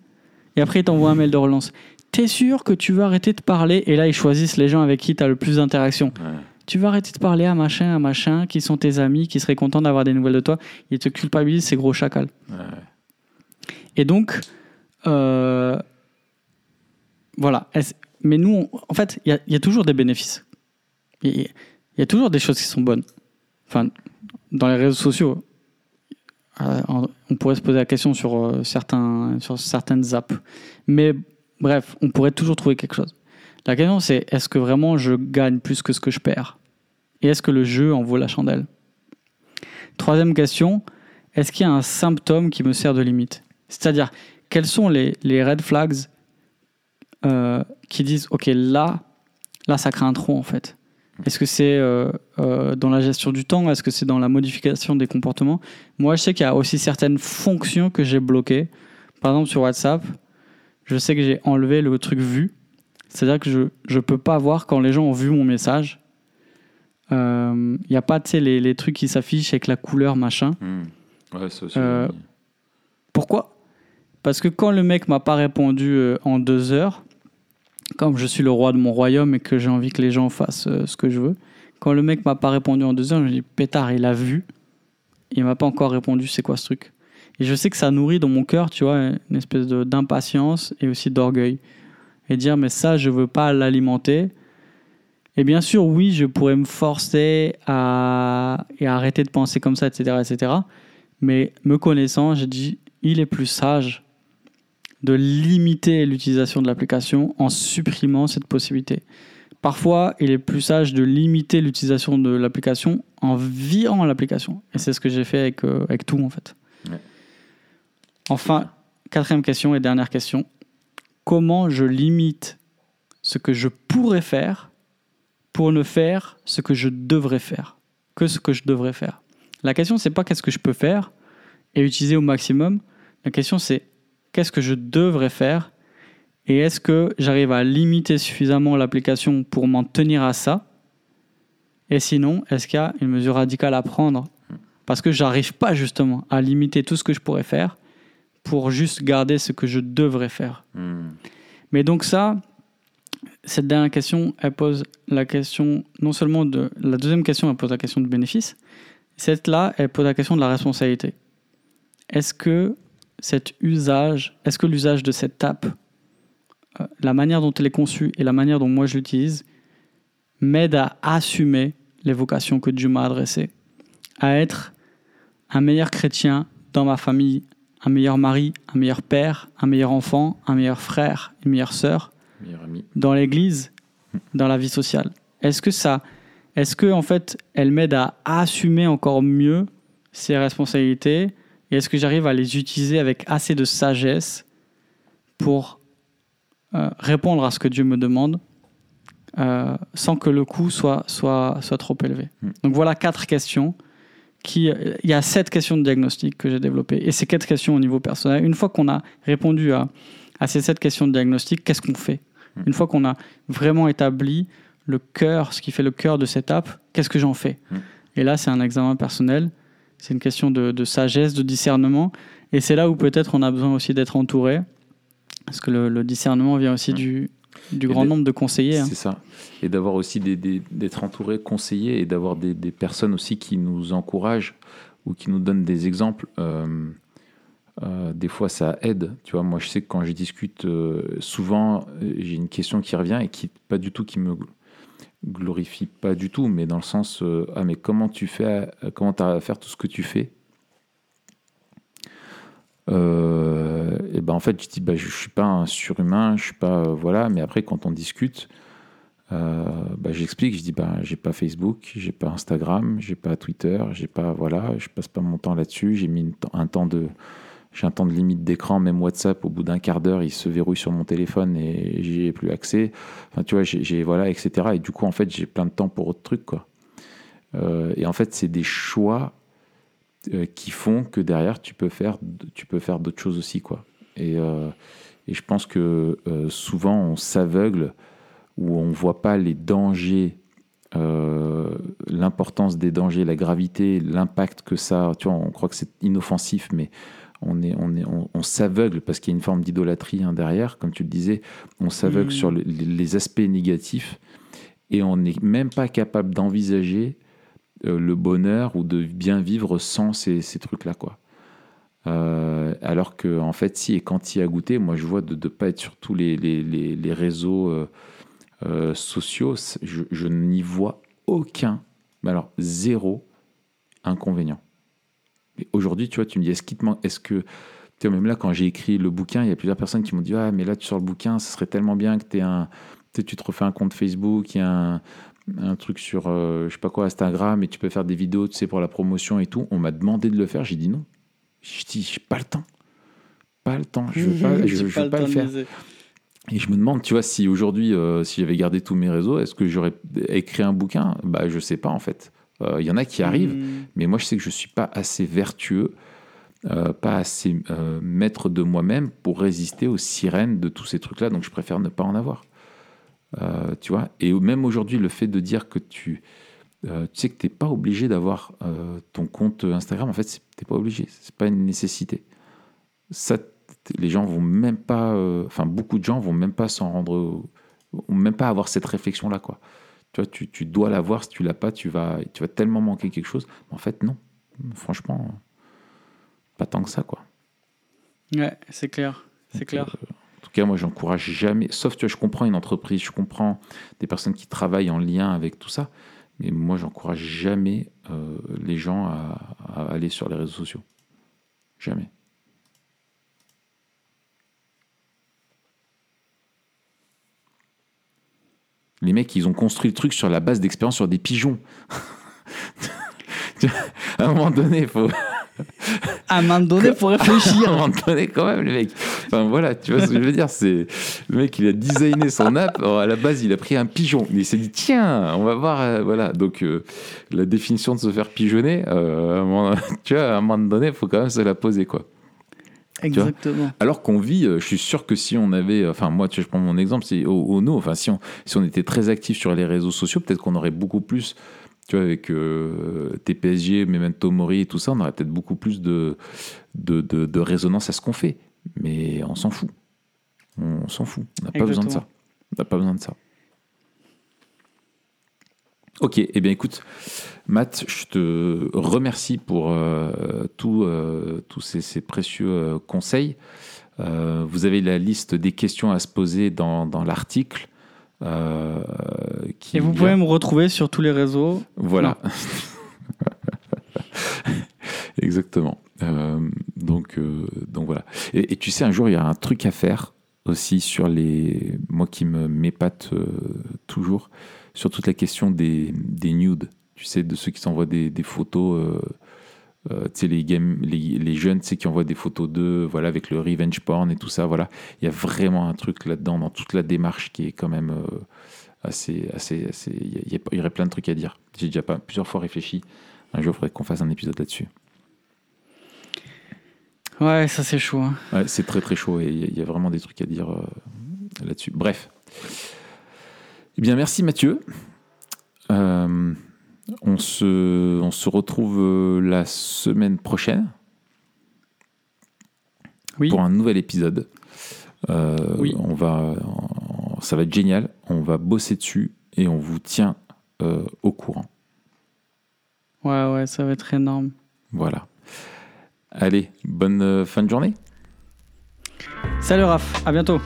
[SPEAKER 2] Et après, ils t'envoient un mail de relance. T'es sûr que tu veux arrêter de parler? Et là, ils choisissent les gens avec qui tu as le plus d'interaction.
[SPEAKER 1] Ouais.
[SPEAKER 2] Tu vas arrêter de parler à machin, à machin, qui sont tes amis, qui seraient contents d'avoir des nouvelles de toi. Ils te culpabilisent, ces gros chacals.
[SPEAKER 1] Ouais.
[SPEAKER 2] Et donc, euh, voilà. Mais nous, on- en fait, il y a- il y, a toujours des bénéfices. Il y, a- il y a toujours des choses qui sont bonnes. Enfin, dans les réseaux sociaux, euh, on on pourrait se poser la question sur, euh, certains, sur certaines apps. Mais bref, on pourrait toujours trouver quelque chose. La question, c'est est-ce que vraiment je gagne plus que ce que je perds? Et est-ce que le jeu en vaut la chandelle? Troisième question, est-ce qu'il y a un symptôme qui me sert de limite? C'est-à-dire, quels sont les, red flags euh, qui disent, OK, là, là, ça crée un trou, en fait? Est-ce que c'est euh, euh, dans la gestion du temps? Est-ce que c'est dans la modification des comportements? Moi, je sais qu'il y a aussi certaines fonctions que j'ai bloquées. Par exemple, sur WhatsApp, je sais que j'ai enlevé le truc vu. C'est-à-dire que je ne peux pas voir quand les gens ont vu mon message. Il n'y a pas, les, les trucs qui s'affichent avec la couleur, machin.
[SPEAKER 1] Hmm. Ouais, ça aussi.
[SPEAKER 2] Euh, Pourquoi? Parce que quand le mec m'a pas répondu euh, en deux heures, comme je suis le roi de mon royaume et que j'ai envie que les gens fassent euh, ce que je veux, quand le mec m'a pas répondu en deux heures, je me dis pétard, il a vu, il m'a pas encore répondu, c'est quoi ce truc? Et je sais que ça nourrit dans mon cœur, tu vois, une espèce d'impatience et aussi d'orgueil. Et dire, mais ça, je veux pas l'alimenter. Et bien sûr, oui, je pourrais me forcer à, et à arrêter de penser comme ça, etc., etc. Mais me connaissant, j'ai dit, il est plus sage de limiter l'utilisation de l'application en supprimant cette possibilité. Parfois, il est plus sage de limiter l'utilisation de l'application en virant l'application. Et c'est ce que j'ai fait avec, euh, avec tout, en fait.
[SPEAKER 1] Ouais.
[SPEAKER 2] Enfin, quatrième question et dernière question. Comment je limite ce que je pourrais faire pour ne faire ce que je devrais faire que ce que je devrais faire. La question, c'est pas qu'est-ce que je peux faire et utiliser au maximum. La question, c'est qu'est-ce que je devrais faire et est-ce que j'arrive à limiter suffisamment l'application pour m'en tenir à ça? Et sinon, est-ce qu'il y a une mesure radicale à prendre? Parce que j'arrive pas justement à limiter tout ce que je pourrais faire pour juste garder ce que je devrais faire.
[SPEAKER 1] Hmm.
[SPEAKER 2] Mais donc ça, cette dernière question, elle pose la question non seulement de... La deuxième question, elle pose la question de bénéfice. Cette-là, elle pose la question de la responsabilité. Est-ce que cet usage, est-ce que l'usage de cette app, euh, la manière dont elle est conçue et la manière dont moi je l'utilise, m'aide à assumer les vocations que Dieu m'a adressées, à être un meilleur chrétien dans ma famille, un meilleur mari, un meilleur père, un meilleur enfant, un meilleur frère, une meilleure sœur,
[SPEAKER 1] Meilleur ami.
[SPEAKER 2] dans l'église, dans la vie sociale Est-ce que ça, est-ce que en fait, elle m'aide à assumer encore mieux ces responsabilités et est-ce que j'arrive à les utiliser avec assez de sagesse pour euh, répondre à ce que Dieu me demande euh, sans que le coût soit, soit, soit trop élevé?
[SPEAKER 1] Mm.
[SPEAKER 2] Donc voilà quatre questions. Qui, il y a sept questions de diagnostic que j'ai développées et ces quatre questions au niveau personnel. Une fois qu'on a répondu à, à ces sept questions de diagnostic, qu'est-ce qu'on fait?
[SPEAKER 1] Mm.
[SPEAKER 2] Une fois qu'on a vraiment établi le cœur, ce qui fait le cœur de cette app, qu'est-ce que j'en fais?
[SPEAKER 1] Mm.
[SPEAKER 2] Et là, c'est un examen personnel, c'est une question de, de sagesse, de discernement, et c'est là où peut-être on a besoin aussi d'être entouré, parce que le, le discernement vient aussi
[SPEAKER 1] Mm.
[SPEAKER 2] du, du grand
[SPEAKER 1] des-
[SPEAKER 2] nombre de conseillers. hein.
[SPEAKER 1] C'est ça. Et d'avoir aussi des, des- d'être entouré, conseillé et d'avoir des, des personnes aussi qui nous encouragent ou qui nous donnent des exemples. Euh, euh, des fois, ça aide. Tu vois, moi, je sais que quand je discute, euh, souvent, j'ai une question qui revient et qui pas du tout qui me glorifie pas du tout, mais dans le sens ah mais comment tu fais, comment tu à faire tout ce que tu fais? Et ben en fait je dis bah, je, suis pas un surhumain, je suis pas euh, voilà, mais après quand on discute euh, bah, j'explique, je dis bah, j'ai pas Facebook, j'ai pas Instagram, j'ai pas Twitter, j'ai pas voilà, je passe pas mon temps là-dessus. J'ai mis un temps de j'ai un temps de limite d'écran, même WhatsApp, au bout d'un quart d'heure, il se verrouille sur mon téléphone et j'y ai plus accès. Enfin, tu vois, j'ai, voilà, etc. Et du coup, en fait, j'ai plein de temps pour autre truc, quoi. Euh, et en fait, c'est des choix qui font que derrière, tu peux faire, faire d'autres choses aussi, quoi. Et, euh, et je pense que souvent, on s'aveugle ou on voit pas les dangers l'importance des dangers, la gravité, l'impact que ça. Tu vois, on croit que c'est inoffensif, mais on, est, on, est, on, s'aveugle parce qu'il y a une forme d'idolâtrie hein, derrière, comme tu le disais, on s'aveugle mm. sur les, aspects négatifs et on n'est même pas capable d'envisager euh, le bonheur ou de bien vivre sans ces, trucs-là. quoi. Euh, alors que, en fait, si et quand il a goûté, moi je vois de ne pas être sur tous les, les, réseaux euh, sociaux, je, n'y vois aucun, mais alors zéro inconvénient. Mais aujourd'hui, tu vois, tu me dis, est-ce qu'il est-ce que, tu même là, quand j'ai écrit le bouquin, il y a plusieurs personnes qui m'ont dit, ah, mais là, tu sors le bouquin, ce serait tellement bien que un, tu te refais un compte Facebook, il y a un, truc sur, euh, je sais pas quoi, Instagram, et tu peux faire des vidéos, tu sais, pour la promotion et tout. On m'a demandé de le faire, j'ai dit non. Je dis, j'ai pas le temps. Pas le temps, je veux <laughs> pas, je, veux pas, le faire. Et je me demande, tu vois, si aujourd'hui, euh, si j'avais gardé tous mes réseaux, est-ce que j'aurais écrit un bouquin? Bah, je sais pas en fait. Il euh, y en a qui arrivent, hmm. mais moi je sais que je ne suis pas assez vertueux, euh, pas assez maître de moi-même pour résister aux sirènes de tous ces trucs-là, donc je préfère ne pas en avoir. tu vois? Et même aujourd'hui, le fait de dire que tu, tu sais que tu n'es pas obligé d'avoir ton compte Instagram, en fait, tu n'es pas obligé, c'est pas une nécessité. Ça, les gens vont même pas, enfin beaucoup de gens vont même pas s'en rendre, vont même pas avoir cette réflexion-là, quoi. Tu vois, tu, tu dois l'avoir. Si tu l'as pas, tu vas, tu vas tellement manquer quelque chose. En fait, non. Franchement, pas tant que ça, quoi.
[SPEAKER 2] Ouais, c'est clair. C'est clair.
[SPEAKER 1] Euh, en tout cas, moi, j'encourage jamais. Sauf, tu vois, je comprends une entreprise, je comprends des personnes qui travaillent en lien avec tout ça. Mais moi, j'encourage jamais euh, les gens à, à aller sur les réseaux sociaux. Jamais. Les mecs, ils ont construit le truc sur la base d'expérience sur des pigeons. <laughs> à un moment donné, il faut.
[SPEAKER 2] À un moment donné, il faut <laughs> réfléchir.
[SPEAKER 1] à un moment donné, quand même, les mecs. Enfin, voilà, tu vois ce que je veux dire. C'est le mec, il a designé son app. à la base, il a pris un pigeon. Il s'est dit, tiens, on va voir. Euh, voilà. Donc, euh, la définition de se faire pigeonner, euh, <laughs> tu vois, à un moment donné, il faut quand même se la poser, quoi.
[SPEAKER 2] Exactement.
[SPEAKER 1] Alors qu'on vit, je suis sûr que si on avait, enfin moi, tu je prends mon exemple, c'est au, no, enfin si on, si on était très actif sur les réseaux sociaux, peut-être qu'on aurait beaucoup plus, tu vois, avec euh, TPSG, Memento Mori et tout ça, on aurait peut-être beaucoup plus de, de, de, résonance à ce qu'on fait. Mais on s'en fout. On s'en fout. On n'a pas besoin de ça. On n'a pas besoin de ça. Ok, eh bien écoute, Matt, je te remercie pour euh, euh, tous ces, précieux euh, conseils. vous avez la liste des questions à se poser dans, l'article.
[SPEAKER 2] Et vous pouvez me retrouver sur tous les réseaux.
[SPEAKER 1] Voilà. <laughs> Exactement. donc, donc voilà. Et, et, tu sais, un jour, il y a un truc à faire aussi sur les. Moi qui m'épate toujours sur toute la question des, des nudes, tu sais, de ceux qui s'envoient des, des, photos, euh, euh, tu sais, les, jeunes, tu sais, qui envoient des photos d'eux, voilà, avec le revenge porn et tout ça, voilà. Il y a vraiment un truc là-dedans, dans toute la démarche qui est quand même euh, assez, assez, assez il y, aurait plein de trucs à dire. J'ai déjà pas, plusieurs fois réfléchi. Un jour, il faudrait qu'on fasse un épisode là-dessus.
[SPEAKER 2] Ouais, ça c'est chaud. Hein.
[SPEAKER 1] Ouais, c'est très très chaud et il y, a vraiment des trucs à dire là-dessus. Bref. Eh bien, merci Mathieu. Euh, on, se, on se retrouve euh, la semaine prochaine
[SPEAKER 2] oui.
[SPEAKER 1] pour un nouvel épisode.
[SPEAKER 2] Euh, oui.
[SPEAKER 1] on va, ça va être génial. On va bosser dessus et on vous tient au courant.
[SPEAKER 2] Ouais, ouais, ça va être énorme.
[SPEAKER 1] Voilà. Allez, bonne fin de journée.
[SPEAKER 2] Salut Raph, à bientôt.